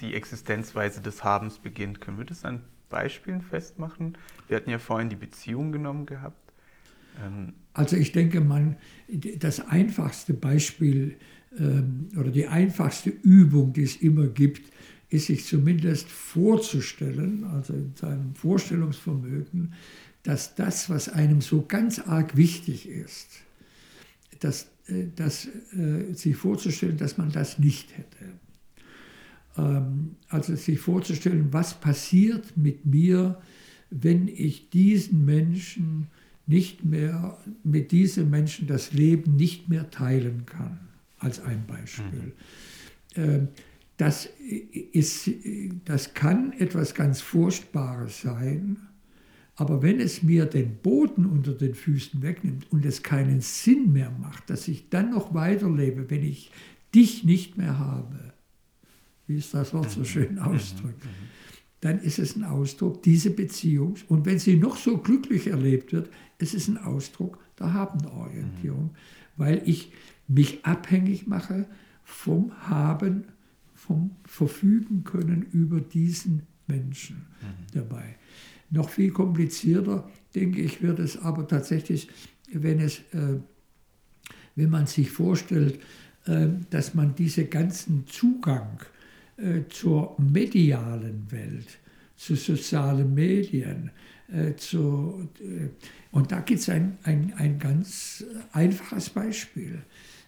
die Existenzweise des Habens beginnt. Können wir das an Beispielen festmachen? Wir hatten ja vorhin die Beziehung genommen gehabt. Ähm also ich denke, man, das einfachste Beispiel ähm, oder die einfachste Übung, die es immer gibt, ist sich zumindest vorzustellen, also in seinem Vorstellungsvermögen, dass das, was einem so ganz arg wichtig ist, dass, äh, dass, äh, sich vorzustellen, dass man das nicht hätte. Ähm, also sich vorzustellen, was passiert mit mir, wenn ich diesen Menschen nicht mehr, mit diesem Menschen das Leben nicht mehr teilen kann als ein Beispiel. Mhm. Das, ist, das kann etwas ganz Furchtbares sein, aber wenn es mir den Boden unter den Füßen wegnimmt und es keinen Sinn mehr macht, dass ich dann noch weiterlebe, wenn ich dich nicht mehr habe, wie es das Wort so mhm. schön mhm. ausdrückt, dann ist es ein Ausdruck dieser Beziehung. Und wenn sie noch so glücklich erlebt wird, es ist ein Ausdruck der Habenorientierung, weil ich mich abhängig mache vom Haben, vom Verfügen können über diesen Menschen mhm. dabei. Noch viel komplizierter, denke ich, wird es aber tatsächlich, wenn, es, äh, wenn man sich vorstellt, äh, dass man diesen ganzen Zugang äh, zur medialen Welt, zu sozialen Medien, äh, zu, äh, und da gibt es ein, ein, ein ganz einfaches Beispiel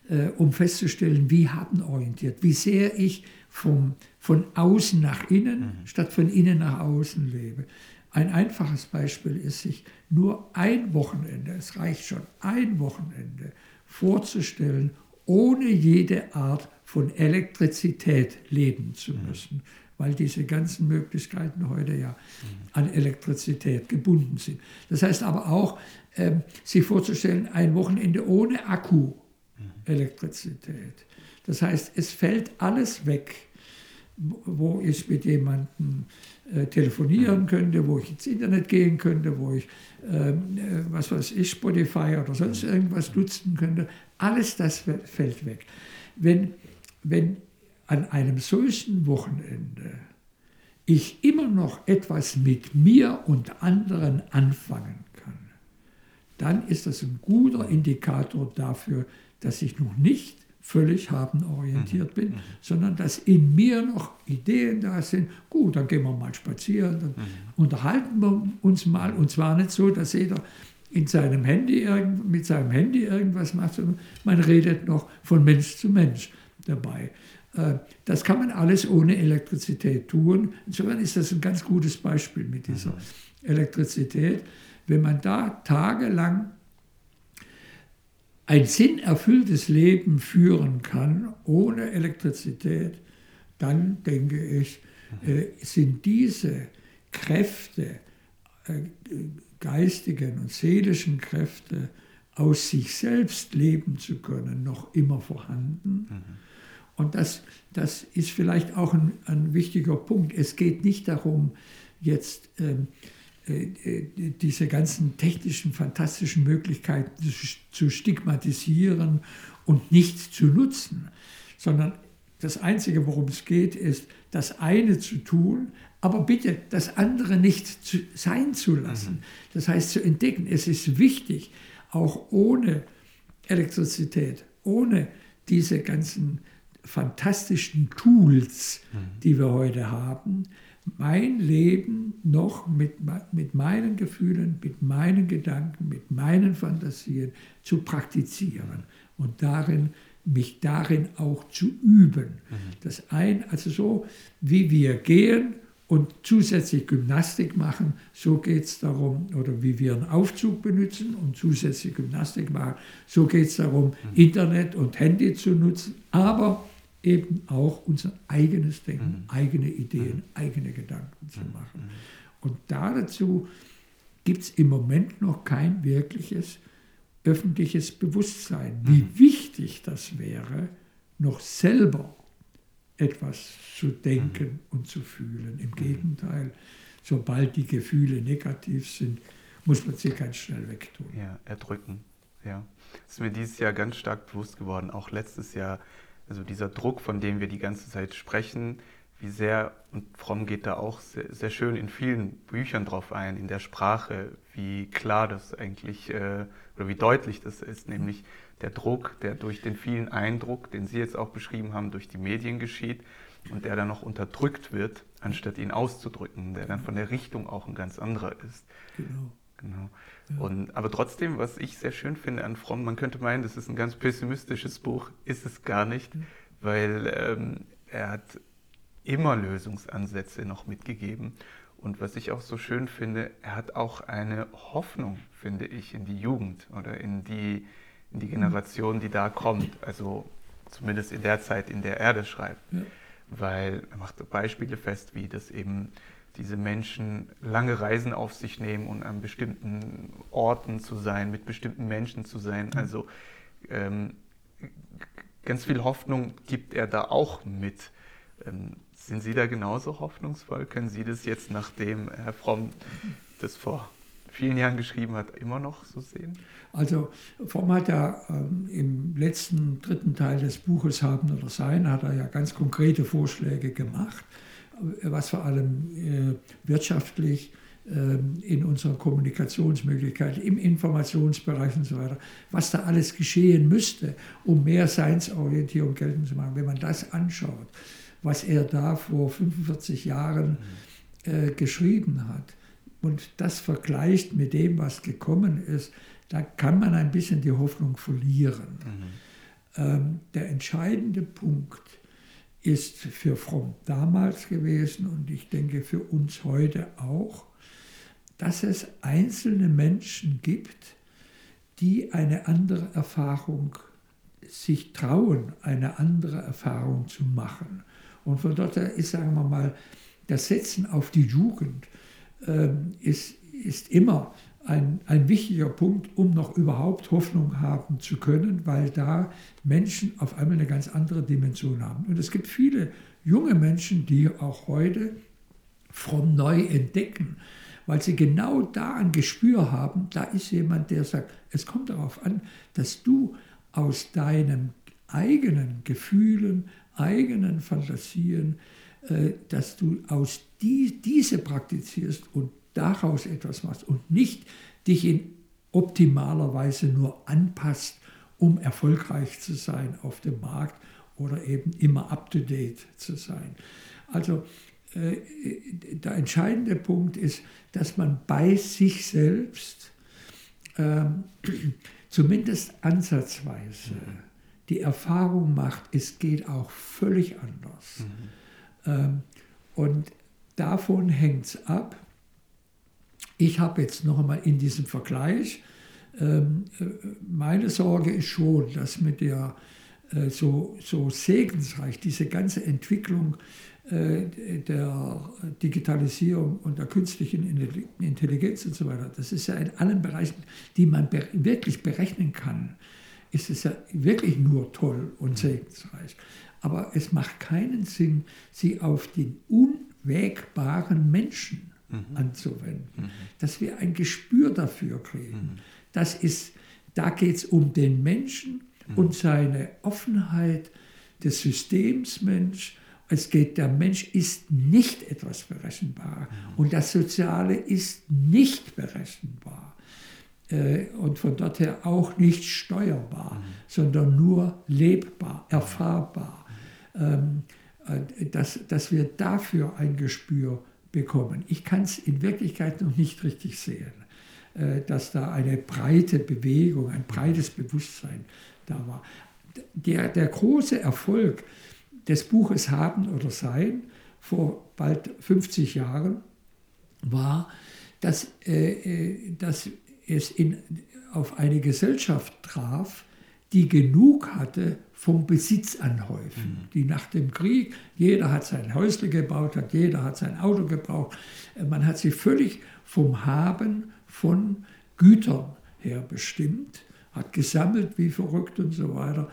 äh, um festzustellen, wie habenorientiert, wie sehr ich vom, von außen nach innen mhm. statt von innen nach außen lebe. Ein einfaches Beispiel ist, sich nur ein Wochenende, es reicht schon, ein Wochenende vorzustellen, ohne jede Art von Elektrizität leben zu müssen, weil diese ganzen Möglichkeiten heute ja an Elektrizität gebunden sind. Das heißt aber auch, äh, sich vorzustellen, ein Wochenende ohne Akku Elektrizität. Das heißt, es fällt alles weg, wo ich mit jemandem äh, telefonieren könnte, wo ich ins Internet gehen könnte, wo ich, ähm, äh, was weiß ich, Spotify oder sonst irgendwas nutzen könnte. Alles das fällt weg. Wenn, wenn an einem solchen Wochenende ich immer noch etwas mit mir und anderen anfangen dann ist das ein guter Indikator dafür, dass ich noch nicht völlig habenorientiert bin, sondern dass in mir noch Ideen da sind. Gut, dann gehen wir mal spazieren, dann unterhalten wir uns mal. Und zwar nicht so, dass jeder in seinem Handy mit seinem Handy irgendwas macht, sondern man redet noch von Mensch zu Mensch dabei. Äh, das kann man alles ohne Elektrizität tun. Insofern ist das ein ganz gutes Beispiel mit dieser Elektrizität. Wenn man da tagelang ein sinnerfülltes Leben führen kann ohne Elektrizität, dann denke ich, äh, sind diese Kräfte, äh, geistigen und seelischen Kräfte aus sich selbst leben zu können, noch immer vorhanden. Mhm. Und das, das ist vielleicht auch ein, ein, wichtiger Punkt. Es geht nicht darum, jetzt ähm, äh, äh, diese ganzen technischen, fantastischen Möglichkeiten zu, stigmatisieren und nicht zu nutzen, sondern das Einzige, worum es geht, ist, das eine zu tun, aber bitte das andere nicht zu, sein zu lassen. Mhm. Das heißt zu entdecken, es ist wichtig, auch ohne Elektrizität, ohne diese ganzen fantastischen Tools, mhm. die wir heute haben, mein Leben noch mit, mit meinen Gefühlen, mit meinen Gedanken, mit meinen Fantasien zu praktizieren und darin mich darin auch zu üben. Mhm. Das ein, also so wie wir gehen und zusätzlich Gymnastik machen, so geht es darum, oder wie wir einen Aufzug benutzen und zusätzlich Gymnastik machen, so geht es darum, mhm. Internet und Handy zu nutzen, aber eben auch unser eigenes Denken, mhm. eigene Ideen, mhm. eigene Gedanken zu mhm. machen. Mhm. Und dazu gibt es im Moment noch kein wirkliches öffentliches Bewusstsein, wie mhm. wichtig das wäre, noch selber etwas zu denken und zu fühlen. Im Gegenteil, sobald die Gefühle negativ sind, muss man sie ganz schnell wegtun. Ja, erdrücken. Ja. Das ist mir dieses Jahr ganz stark bewusst geworden, auch letztes Jahr. Also dieser Druck, von dem wir die ganze Zeit sprechen, wie sehr, und Fromm geht da auch sehr, sehr, schön in vielen Büchern drauf ein, in der Sprache, wie klar das eigentlich äh, oder wie deutlich das ist, nämlich der Druck, der durch den vielen Eindruck, den Sie jetzt auch beschrieben haben, durch die Medien geschieht und der dann noch unterdrückt wird, anstatt ihn auszudrücken, der dann von der Richtung auch ein ganz anderer ist. Genau. Genau. Ja. Und, aber trotzdem, was ich sehr schön finde an Fromm, man könnte meinen, das ist ein ganz pessimistisches Buch, ist es gar nicht, weil ähm, er hat immer Lösungsansätze noch mitgegeben. Und was ich auch so schön finde, er hat auch eine Hoffnung, finde ich, in die Jugend oder in die, in die Generation, die da kommt. Also zumindest in der Zeit, in der er das schreibt. Ja. Weil er macht Beispiele fest, wie das eben diese Menschen lange Reisen auf sich nehmen und an bestimmten Orten zu sein, mit bestimmten Menschen zu sein. Also ähm, ganz viel Hoffnung gibt er da auch mit. Ähm, sind Sie da genauso hoffnungsvoll? Können Sie das jetzt, nachdem Herr Fromm das vor vielen Jahren geschrieben hat, immer noch so sehen? Also Fromm hat ja ähm, im letzten dritten Teil des Buches Haben oder Sein, hat er ja ganz konkrete Vorschläge gemacht, was vor allem äh, wirtschaftlich äh, in unserer Kommunikationsmöglichkeit, im Informationsbereich und so weiter, was da alles geschehen müsste, um mehr Seinsorientierung geltend zu machen. Wenn man das anschaut, was er da vor 45 Jahren äh, geschrieben hat und das vergleicht mit dem, was gekommen ist, da kann man ein bisschen die Hoffnung verlieren. Mhm. Ähm, der entscheidende Punkt ist für Fromm damals gewesen und ich denke für uns heute auch, dass es einzelne Menschen gibt, die eine andere Erfahrung sich trauen, eine andere Erfahrung zu machen. Und von dort her ist, sagen wir mal, das Setzen auf die Jugend äh, ist, ist immer ein, ein wichtiger Punkt, um noch überhaupt Hoffnung haben zu können, weil da Menschen auf einmal eine ganz andere Dimension haben. Und es gibt viele junge Menschen, die auch heute fromm neu entdecken, weil sie genau da ein Gespür haben, da ist jemand, der sagt, es kommt darauf an, dass du aus deinen eigenen Gefühlen, eigenen Fantasien, äh, dass du aus die, diese praktizierst und daraus etwas machst und nicht dich in optimaler Weise nur anpasst um erfolgreich zu sein auf dem Markt oder eben immer up-to-date zu sein. Also äh, der entscheidende Punkt ist, dass man bei sich selbst ähm, zumindest ansatzweise mhm. die Erfahrung macht, es geht auch völlig anders. Mhm. Ähm, und davon hängt es ab. Ich habe jetzt noch einmal in diesem Vergleich, ähm, äh, meine Sorge ist schon, dass mit der äh, so, so segensreich diese ganze Entwicklung äh, der Digitalisierung und der künstlichen Intelligenz und so weiter, das ist ja in allen Bereichen, die man wirklich berechnen kann, ist es ja wirklich nur toll und mhm. segensreich. Aber es macht keinen Sinn, sie auf den unwägbaren Menschen mhm. anzuwenden, mhm. dass wir ein Gespür dafür kriegen. Mhm. Das ist, da geht es um den Menschen mhm. und seine Offenheit des Systems Mensch, es geht, der Mensch ist nicht etwas berechenbar und das Soziale ist nicht berechenbar äh, und von dort her auch nicht steuerbar, mhm. sondern nur lebbar, erfahrbar. Äh, dass, dass wir dafür ein Gespür bekommen. Ich kann es in Wirklichkeit noch nicht richtig sehen, äh, dass da eine breite Bewegung, ein breites Bewusstsein da war. Der, der große Erfolg des Buches Haben oder Sein vor bald 50 Jahren war, dass, äh, äh, dass es in, auf eine Gesellschaft traf, die genug hatte vom Besitz anhäufen. Mhm. Die nach dem Krieg, jeder hat sein Häusle gebaut, hat jeder hat sein Auto gebraucht. Äh, man hat sich völlig vom Haben von Gütern her bestimmt, hat gesammelt wie verrückt und so weiter.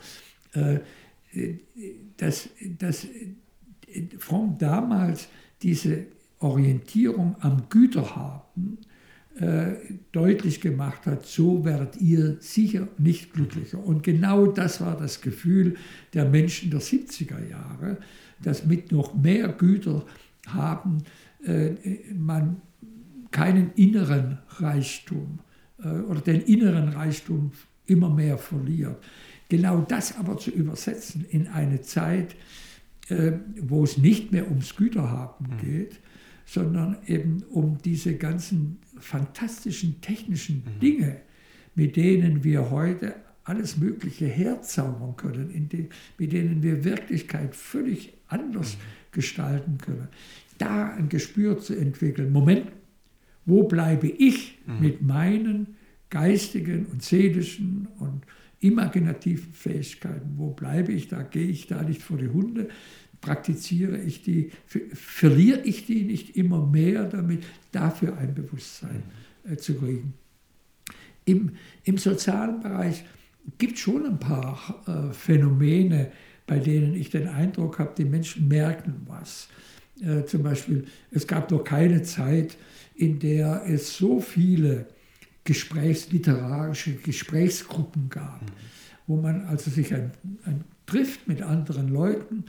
Äh, dass, dass Fromm damals diese Orientierung am Güterhaben äh, deutlich gemacht hat, so werdet ihr sicher nicht glücklicher. Und genau das war das Gefühl der Menschen der 70er Jahre, dass mit noch mehr Güter haben äh, man keinen inneren Reichtum äh, oder den inneren Reichtum immer mehr verliert. Genau das aber zu übersetzen in eine Zeit, äh, wo es nicht mehr ums Güterhaben mhm. geht, sondern eben um diese ganzen fantastischen technischen mhm. Dinge, mit denen wir heute alles Mögliche herzaubern können, die, mit denen wir Wirklichkeit völlig anders mhm. gestalten können. Da ein Gespür zu entwickeln, Moment, wo bleibe ich mhm. mit meinen geistigen und seelischen und imaginativen Fähigkeiten. Wo bleibe ich da? Gehe ich da nicht vor die Hunde? Praktiziere ich die? Verliere ich die nicht immer mehr damit? Dafür ein Bewusstsein äh, zu kriegen. Im, Im sozialen Bereich gibt es schon ein paar äh, Phänomene, bei denen ich den Eindruck habe, die Menschen merken was. Äh, zum Beispiel, es gab noch keine Zeit, in der es so viele gesprächsliterarische Gesprächsgruppen gab, mhm. wo man also sich ein, ein, trifft mit anderen Leuten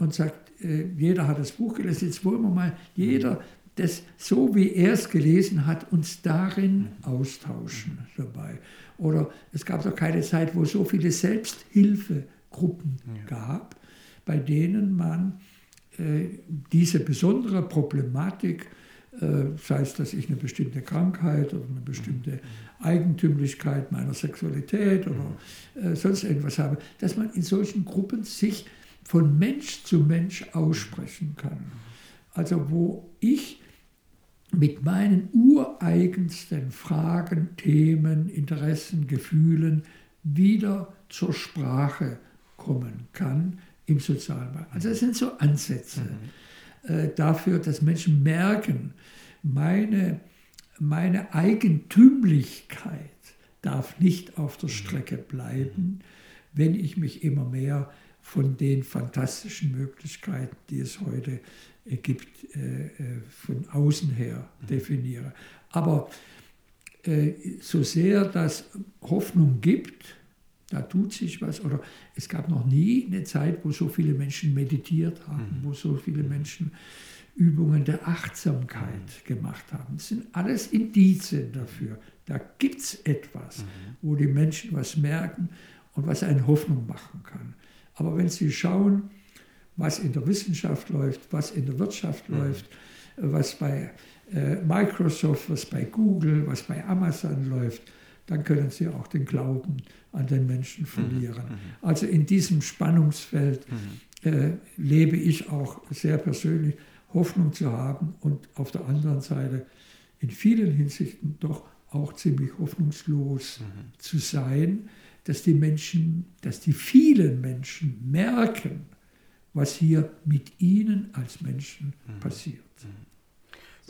und sagt, äh, jeder hat das Buch gelesen, jetzt wollen wir mal jeder das so wie er es gelesen hat, uns darin austauschen dabei. Oder es gab doch keine Zeit, wo es so viele Selbsthilfegruppen ja. gab, bei denen man äh, diese besondere Problematik äh, sei es, dass ich eine bestimmte Krankheit oder eine bestimmte Eigentümlichkeit meiner Sexualität oder äh, sonst irgendwas habe, dass man in solchen Gruppen sich von Mensch zu Mensch aussprechen kann. Also wo ich mit meinen ureigensten Fragen, Themen, Interessen, Gefühlen wieder zur Sprache kommen kann im Sozialbereich. Also das sind so Ansätze. Mhm äh, dafür, dass Menschen merken, meine, meine Eigentümlichkeit darf nicht auf der Strecke bleiben, wenn ich mich immer mehr von den fantastischen Möglichkeiten, die es heute äh, gibt, äh, von außen her definiere. Aber so sehr das Hoffnung gibt, da tut sich was. Oder es gab noch nie eine Zeit, wo so viele Menschen meditiert haben, mhm. wo so viele Menschen Übungen der Achtsamkeit gemacht haben. Das sind alles Indizien dafür. Da gibt es etwas, mhm. wo die Menschen was merken und was einen Hoffnung machen kann. Aber wenn Sie schauen, was in der Wissenschaft läuft, was in der Wirtschaft mhm. läuft, was bei äh, Microsoft, was bei Google, was bei Amazon läuft, dann können Sie auch den Glauben an den Menschen mhm. verlieren. Mhm. Also in diesem Spannungsfeld mhm. äh, lebe ich auch sehr persönlich, Hoffnung zu haben und auf der anderen Seite in vielen Hinsichten doch auch ziemlich hoffnungslos mhm. zu sein, dass die Menschen, dass die vielen Menschen merken, was hier mit ihnen als Menschen mhm. passiert. Mhm.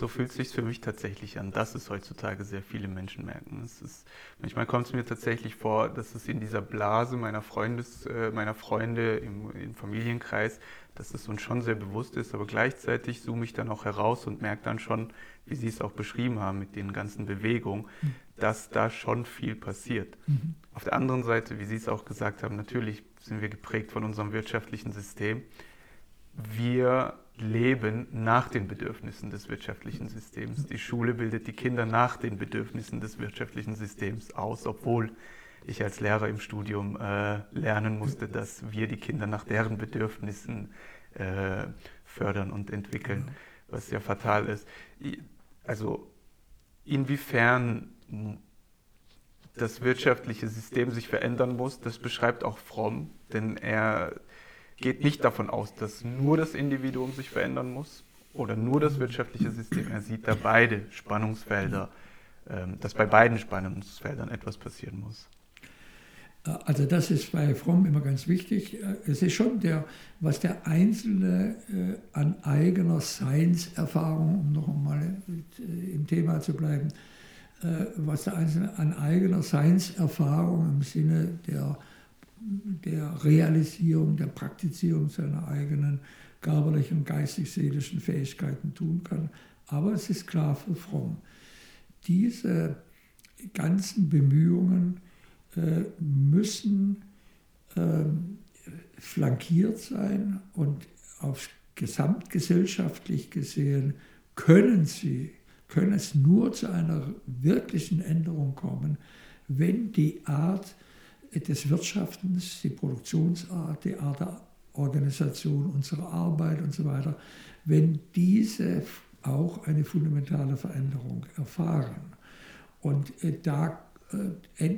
So fühlt es sich für mich tatsächlich an, dass es heutzutage sehr viele Menschen merken. Es ist, manchmal kommt es mir tatsächlich vor, dass es in dieser Blase meiner, Freundes, äh, meiner Freunde im, im Familienkreis, dass es uns schon sehr bewusst ist, aber gleichzeitig zoome ich dann auch heraus und merke dann schon, wie Sie es auch beschrieben haben mit den ganzen Bewegungen, mhm. dass da schon viel passiert. Mhm. Auf der anderen Seite, wie Sie es auch gesagt haben, natürlich sind wir geprägt von unserem wirtschaftlichen System. Wir leben nach den Bedürfnissen des wirtschaftlichen Systems. Die Schule bildet die Kinder nach den Bedürfnissen des wirtschaftlichen Systems aus, obwohl ich als Lehrer im Studium äh, lernen musste, dass wir die Kinder nach deren Bedürfnissen äh, fördern und entwickeln, was ja fatal ist. Also inwiefern das wirtschaftliche System sich verändern muss, das beschreibt auch Fromm, denn er geht nicht davon aus, dass nur das Individuum sich verändern muss oder nur das wirtschaftliche System. Er sieht da beide Spannungsfelder, ähm, dass bei beiden Spannungsfeldern etwas passieren muss. Also das ist bei Fromm immer ganz wichtig. Es ist schon der, was der Einzelne äh, an eigener Seinserfahrung, um noch einmal äh, im Thema zu bleiben, äh, was der Einzelne an eigener Seinserfahrung im Sinne der, der Realisierung, der Praktizierung seiner eigenen körperlichen, geistig-seelischen Fähigkeiten tun kann. Aber es ist klar für Fromm, diese ganzen Bemühungen, äh, müssen ähm, flankiert sein und auf gesamtgesellschaftlich gesehen können sie, können es nur zu einer wirklichen Änderung kommen, wenn die Art des Wirtschaftens, die Produktionsart, die Art der Organisation unserer Arbeit und so weiter, wenn diese auch eine fundamentale Veränderung erfahren. Und äh, da äh,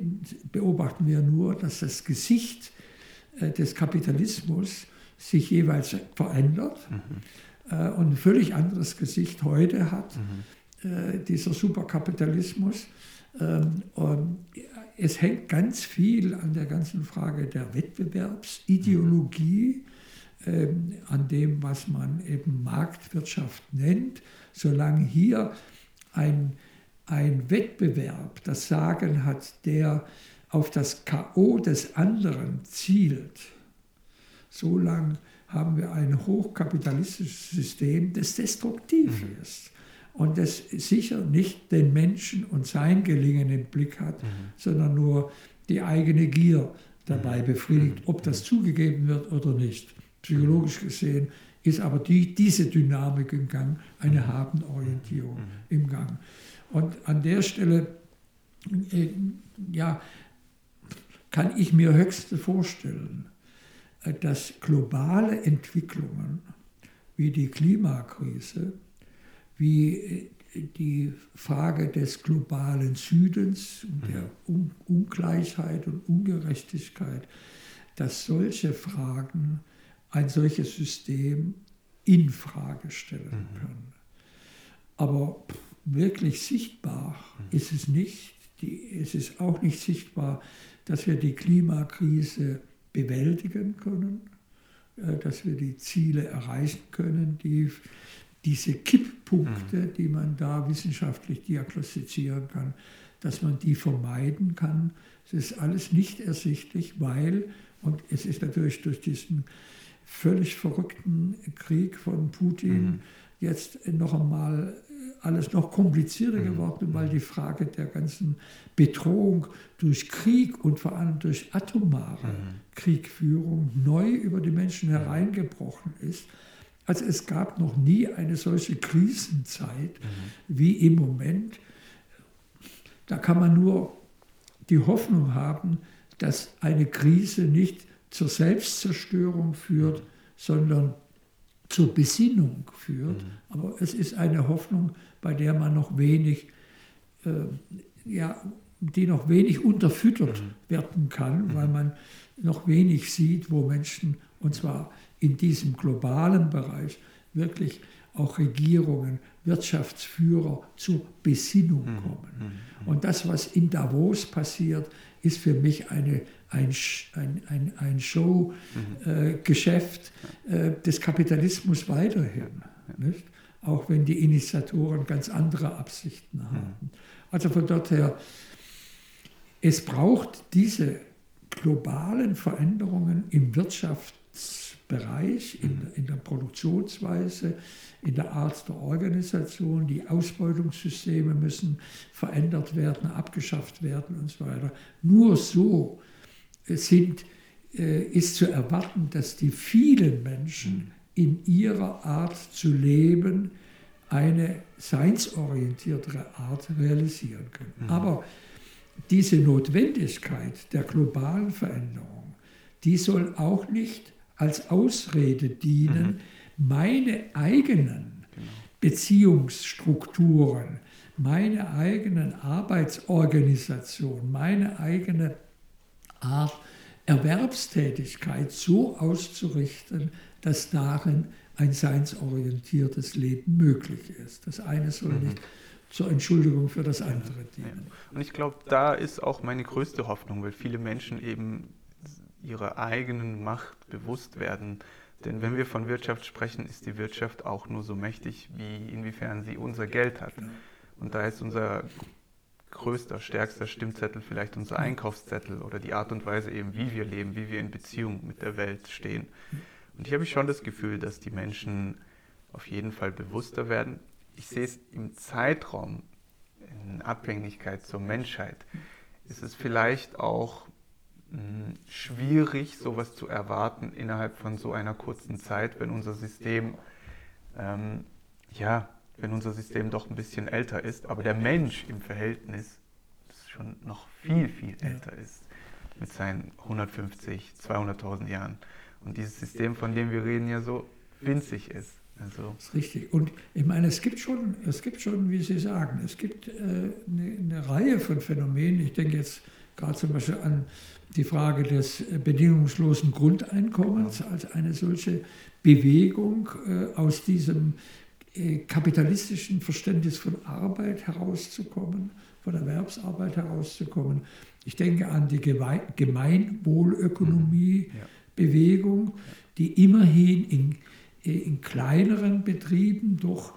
beobachten wir nur, dass das Gesicht äh, des Kapitalismus sich jeweils verändert mhm. Und ein völlig anderes Gesicht heute hat, mhm. Dieser Superkapitalismus. Ähm, und es hängt ganz viel an der ganzen Frage der Wettbewerbsideologie, ähm, an dem, was man eben Marktwirtschaft nennt. Solange hier ein ein Wettbewerb das Sagen hat, der auf das K.O. des anderen zielt, so lange haben wir ein hochkapitalistisches System, das destruktiv mhm. ist und das sicher nicht den Menschen und sein Gelingen im Blick hat, mhm. sondern nur die eigene Gier dabei mhm. befriedigt, ob das mhm. zugegeben wird oder nicht. Psychologisch gesehen ist aber die, diese Dynamik im Gang, eine mhm. Habenorientierung mhm. im Gang. Und an der Stelle, äh, ja, kann ich mir höchstens vorstellen, äh, dass globale Entwicklungen wie die Klimakrise, wie äh, die Frage des globalen Südens und der Un Ungleichheit und Ungerechtigkeit, dass solche Fragen ein solches System in Frage stellen mhm. können. Aber wirklich sichtbar ist es nicht. Die, es ist auch nicht sichtbar, dass wir die Klimakrise bewältigen können, äh, dass wir die Ziele erreichen können, die, diese Kipppunkte, mhm. die man da wissenschaftlich diagnostizieren kann, dass man die vermeiden kann. Es ist alles nicht ersichtlich, weil, und es ist natürlich durch diesen völlig verrückten Krieg von Putin mhm. jetzt noch einmal alles noch komplizierter mhm. geworden, weil die Frage der ganzen Bedrohung durch Krieg und vor allem durch atomare mhm. Kriegführung neu über die Menschen hereingebrochen ist. Also es gab noch nie eine solche Krisenzeit wie im Moment. Da kann man nur die Hoffnung haben, dass eine Krise nicht zur Selbstzerstörung führt, sondern zur Besinnung führt. Aber es ist eine Hoffnung, bei der man noch wenig, äh, ja, die noch wenig unterfüttert werden kann, weil man noch wenig sieht, wo Menschen, und zwar in diesem globalen Bereich, wirklich auch Regierungen, Wirtschaftsführer zur Besinnung mhm. kommen. Mhm. Und das, was in Davos passiert, ist für mich eine, ein, ein, ein, ein Showgeschäft mhm. äh, des Kapitalismus weiterhin. Nicht? Auch wenn die Initiatoren ganz andere Absichten mhm. haben. Also von dort her, es braucht diese globalen Veränderungen im Wirtschaftsbereich, in, in der Produktionsweise, in der Art der Organisation. Die Ausbeutungssysteme müssen verändert werden, abgeschafft werden und so weiter. Nur so sind, äh, ist zu erwarten, dass die vielen Menschen in ihrer Art zu leben eine seinsorientiertere Art realisieren können. Mhm. Aber diese Notwendigkeit der globalen Veränderung, die soll auch nicht als Ausrede dienen, mhm. meine eigenen genau. Beziehungsstrukturen, meine eigenen Arbeitsorganisation, meine eigene Art Erwerbstätigkeit so auszurichten, dass darin ein seinsorientiertes Leben möglich ist. Das eine soll mhm. nicht zur Entschuldigung für das andere dienen. Und ich glaube, da ist auch meine größte Hoffnung, weil viele Menschen eben ihrer eigenen Macht bewusst werden. Denn wenn wir von Wirtschaft sprechen, ist die Wirtschaft auch nur so mächtig, wie inwiefern sie unser Geld hat. Und da ist unser größter, stärkster Stimmzettel vielleicht unser Einkaufszettel oder die Art und Weise eben, wie wir leben, wie wir in Beziehung mit der Welt stehen. Und hier habe ich schon das Gefühl, dass die Menschen auf jeden Fall bewusster werden, ich sehe es im Zeitraum, in Abhängigkeit zur Menschheit, ist es vielleicht auch schwierig, sowas zu erwarten innerhalb von so einer kurzen Zeit, wenn unser System, ähm, ja, wenn unser System doch ein bisschen älter ist, aber der Mensch im Verhältnis schon noch viel, viel älter ist, mit seinen 150, 200.000 Jahren. Und dieses System, von dem wir reden, ja so winzig ist. Also. Das ist richtig. Und ich meine, es gibt schon, es gibt schon, wie Sie sagen, es gibt äh, eine, eine, Reihe von Phänomenen. Ich denke jetzt gerade zum Beispiel an die Frage des bedingungslosen Grundeinkommens als eine solche Bewegung äh, aus diesem äh, kapitalistischen Verständnis von Arbeit herauszukommen, von Erwerbsarbeit herauszukommen. Ich denke an die Gemeinwohlökonomie-Bewegung, mhm. die immerhin in in kleineren Betrieben doch äh,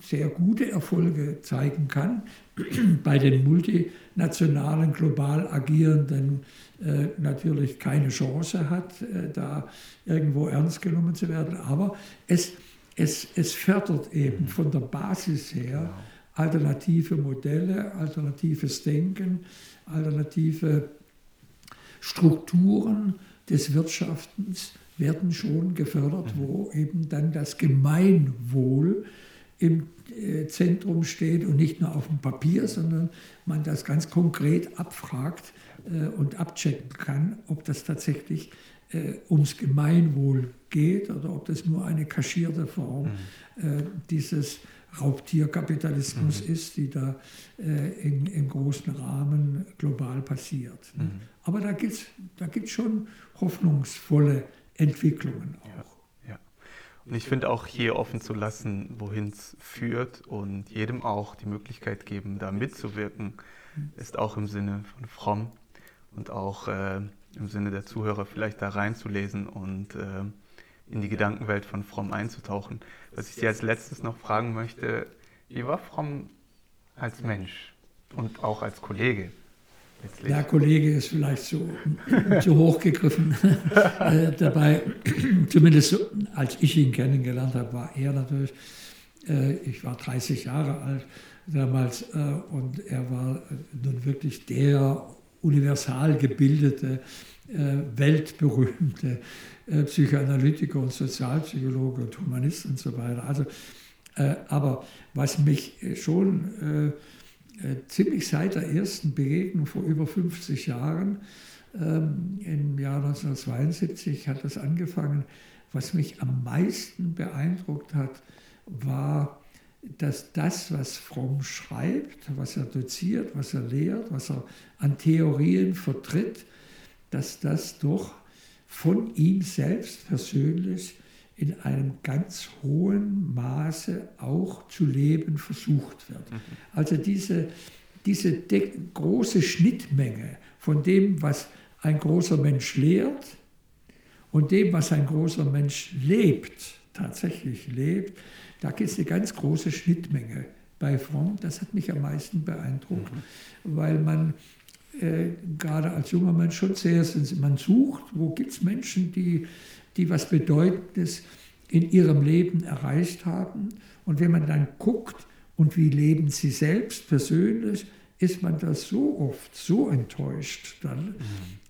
sehr gute Erfolge zeigen kann. Bei den multinationalen, global agierenden äh, natürlich keine Chance hat, äh, da irgendwo ernst genommen zu werden. Aber es, es, es fördert eben von der Basis her genau. alternative Modelle, alternatives Denken, alternative Strukturen des Wirtschaftens werden schon gefördert, wo eben dann das Gemeinwohl im äh, Zentrum steht und nicht nur auf dem Papier, sondern man das ganz konkret abfragt äh, und abchecken kann, ob das tatsächlich äh, ums Gemeinwohl geht oder ob das nur eine kaschierte Form mhm. dieses Raubtierkapitalismus mhm. ist, die da in, im großen Rahmen global passiert. Mhm. Aber da gibt es da gibt's schon hoffnungsvolle Entwicklungen auch. Ja, ja. Und ich finde auch hier offen zu lassen, wohin es führt und jedem auch die Möglichkeit geben, da mitzuwirken, ist auch im Sinne von Fromm und auch äh, im Sinne der Zuhörer vielleicht da reinzulesen und äh, in die Gedankenwelt von Fromm einzutauchen. Was ich Sie als letztes noch fragen möchte, wie war Fromm als Mensch und auch als Kollege? Ja, Kollege ist vielleicht zu, zu hoch gegriffen. äh, dabei, zumindest so, als ich ihn kennengelernt habe, war er natürlich, äh, ich war 30 Jahre alt damals äh, und er war nun wirklich der universal gebildete, äh, weltberühmte äh, Psychoanalytiker und Sozialpsychologe und Humanist und so weiter. Also, äh, aber was mich schon äh, ziemlich seit der ersten Begegnung vor über 50 Jahren, ähm, im Jahr 1972 hat das angefangen. Was mich am meisten beeindruckt hat, war, dass das, was Fromm schreibt, was er doziert, was er lehrt, was er an Theorien vertritt, dass das doch von ihm selbst persönlich in einem ganz hohen Maße auch zu leben versucht wird. Mhm. Also diese, diese große Schnittmenge von dem, was ein großer Mensch lehrt und dem, was ein großer Mensch lebt, tatsächlich lebt, da gibt es eine ganz große Schnittmenge bei Fromm. Das hat mich am meisten beeindruckt, mhm. weil man äh, gerade als junger Mensch schon sehr, man sucht, wo gibt es Menschen, die die was Bedeutendes in ihrem Leben erreicht haben. Und wenn man dann guckt, und wie leben sie selbst persönlich, ist man da so oft so enttäuscht dann,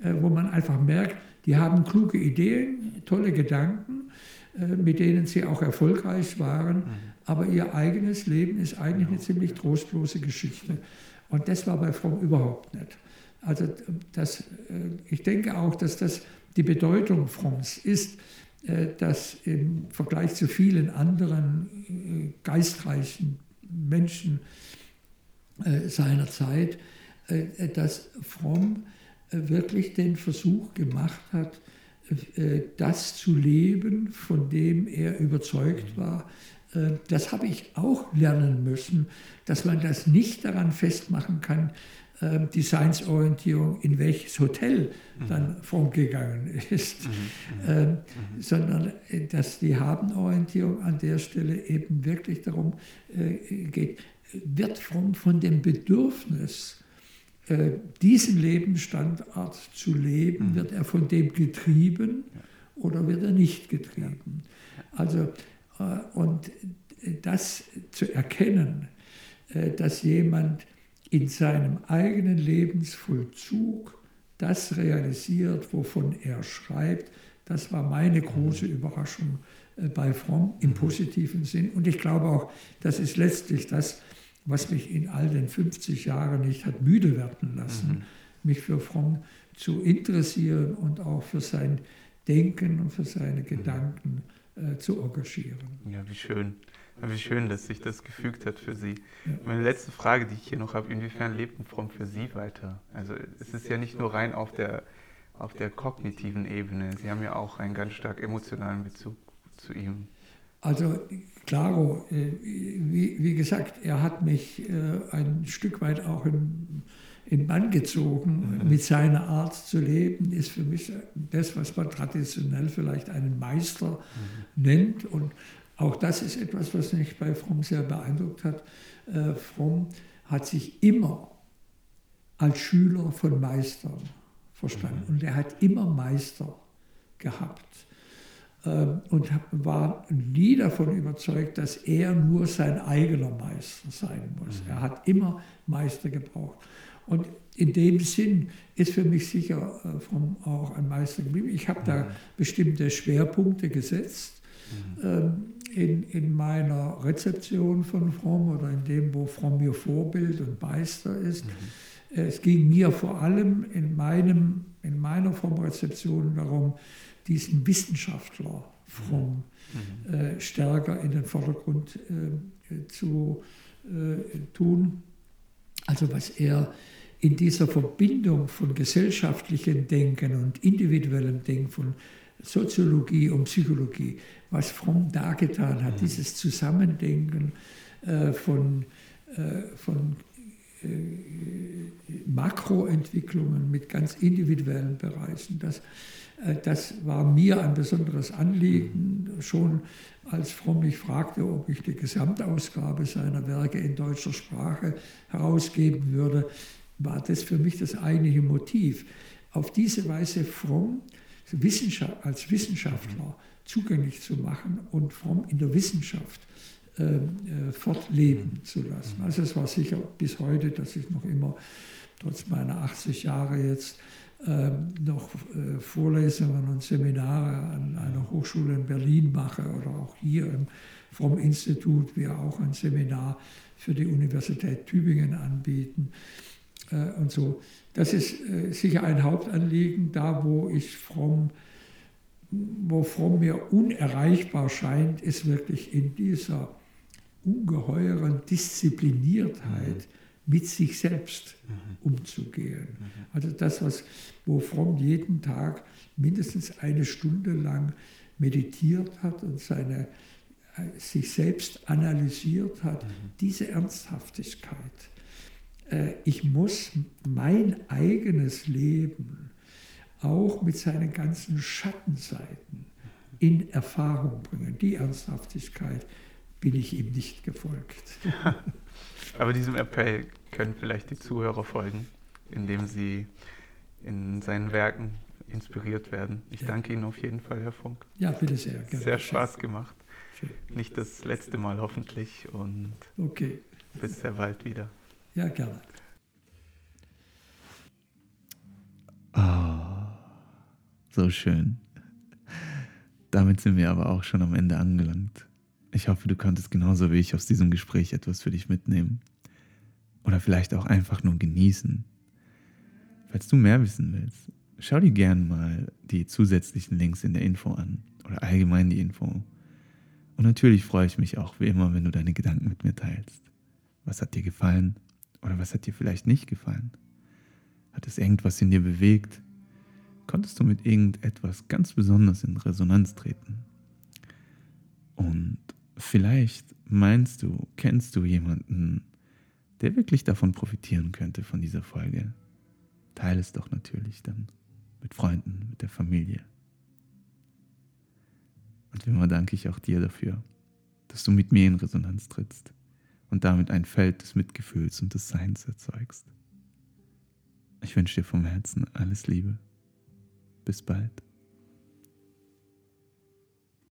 mhm. äh, wo man einfach merkt, die haben kluge Ideen, tolle Gedanken, äh, mit denen sie auch erfolgreich waren, mhm. aber ihr eigenes Leben ist eigentlich eine ziemlich trostlose Geschichte. Und das war bei Fromm überhaupt nicht. Also das, äh, ich denke auch, dass das die Bedeutung Fromms ist, äh, dass im Vergleich zu vielen anderen äh, geistreichen Menschen äh, seiner Zeit, dass Fromm wirklich den Versuch gemacht hat, das zu leben, von dem er überzeugt war. Das habe ich auch lernen müssen, dass man das nicht daran festmachen kann, Designsorientierung, in welches Hotel mhm. dann vorgegangen ist, mhm. Mhm. Ähm, sondern äh, dass die Habenorientierung an der Stelle eben wirklich darum äh, geht, wird von, von dem Bedürfnis, äh, diesen Lebensstandard zu leben, wird er von dem getrieben oder wird er nicht getrieben. Also, äh, und das zu erkennen, äh, dass jemand in seinem eigenen Lebensvollzug das realisiert, wovon er schreibt. Das war meine große Überraschung äh, bei Fromm im positiven Sinn. Und ich glaube auch, das ist letztlich das, was mich in all den 50 Jahren nicht hat müde werden lassen, mhm. mich für Fromm zu interessieren und auch für sein Denken und für seine mhm. Gedanken äh, zu engagieren. Ja, wie schön. Wie schön, dass sich das gefügt hat für Sie. Meine letzte Frage, die ich hier noch habe, inwiefern lebt ein Fromm für Sie weiter? Also es ist ja nicht nur rein auf der, auf der kognitiven Ebene, Sie haben ja auch einen ganz stark emotionalen Bezug zu ihm. Also Claro, äh, wie, wie gesagt, er hat mich äh, ein Stück weit auch in, in Bann gezogen. Mhm. Mit seiner Art zu leben ist für mich das, was man traditionell vielleicht einen Meister mhm. nennt. Und auch das ist etwas, was mich bei Fromm sehr beeindruckt hat. Äh, Fromm hat sich immer als Schüler von Meistern verstanden mhm. und er hat immer Meister gehabt ähm, und war nie davon überzeugt, dass er nur sein eigener Meister sein muss. Mhm. Er hat immer Meister gebraucht. Und in dem Sinn ist für mich sicher äh, Fromm auch ein Meister geblieben. Ich habe da mhm. bestimmte Schwerpunkte gesetzt. Ähm, in, in meiner Rezeption von Fromm oder in dem, wo Fromm mir Vorbild und Meister ist. Mhm. Es ging mir vor allem in, meinem, in meiner Fromm-Rezeption darum, diesen Wissenschaftler Fromm mhm. äh, stärker in den Vordergrund äh, zu äh, tun. Also was er in dieser Verbindung von gesellschaftlichem Denken und individuellem Denken, von Soziologie und Psychologie, was Fromm dargetan hat, dieses Zusammendenken äh, von, äh, von äh, Makroentwicklungen mit ganz individuellen Bereichen. Das, das war mir ein besonderes Anliegen, schon als Fromm mich fragte, ob ich die Gesamtausgabe seiner Werke in deutscher Sprache herausgeben würde, war das für mich das eigentliche Motiv. Auf diese Weise Fromm als Wissenschaftler zugänglich zu machen und fromm in der Wissenschaft äh, äh, fortleben zu lassen. Also es war sicher bis heute, dass ich noch immer, trotz meiner 80 Jahre jetzt, äh, noch äh, Vorlesungen und Seminare an einer Hochschule in Berlin mache oder auch hier im Fromm-Institut, wir auch ein Seminar für die Universität Tübingen anbieten äh, und so. Das ist äh, sicher ein Hauptanliegen, da wo ich fromm, wo fromm mir unerreichbar scheint, ist wirklich in dieser ungeheuren Diszipliniertheit mit sich selbst mhm. umzugehen. Mhm. Also das, was, wo Fromm jeden Tag mindestens eine Stunde lang meditiert hat und seine, äh, sich selbst analysiert hat, mhm. diese Ernsthaftigkeit. Äh, ich muss mein eigenes Leben auch mit seinen ganzen Schattenseiten in Erfahrung bringen. Die Ernsthaftigkeit bin ich ihm nicht gefolgt. Aber diesem Appell können vielleicht die Zuhörer folgen, indem sie in seinen Werken inspiriert werden. Ich ja. danke Ihnen auf jeden Fall, Herr Funk. Ja, bitte sehr. Gerne. Sehr Spaß gemacht. Schön. Nicht das letzte Mal hoffentlich und okay. bis sehr bald wieder. Ja, gerne. Oh, so schön. Damit sind wir aber auch schon am Ende angelangt. Ich hoffe, du konntest genauso wie ich aus diesem Gespräch etwas für dich mitnehmen. Oder vielleicht auch einfach nur genießen. Falls du mehr wissen willst, schau dir gern mal die zusätzlichen Links in der Info an oder allgemein die Info. Und natürlich freue ich mich auch wie immer, wenn du deine Gedanken mit mir teilst. Was hat dir gefallen oder was hat dir vielleicht nicht gefallen? Hat es irgendwas in dir bewegt? Konntest du mit irgendetwas ganz besonders in Resonanz treten? Und Vielleicht meinst du, kennst du jemanden, der wirklich davon profitieren könnte von dieser Folge. Teile es doch natürlich dann mit Freunden, mit der Familie. Und wie immer danke ich auch dir dafür, dass du mit mir in Resonanz trittst und damit ein Feld des Mitgefühls und des Seins erzeugst. Ich wünsche dir vom Herzen alles Liebe. Bis bald.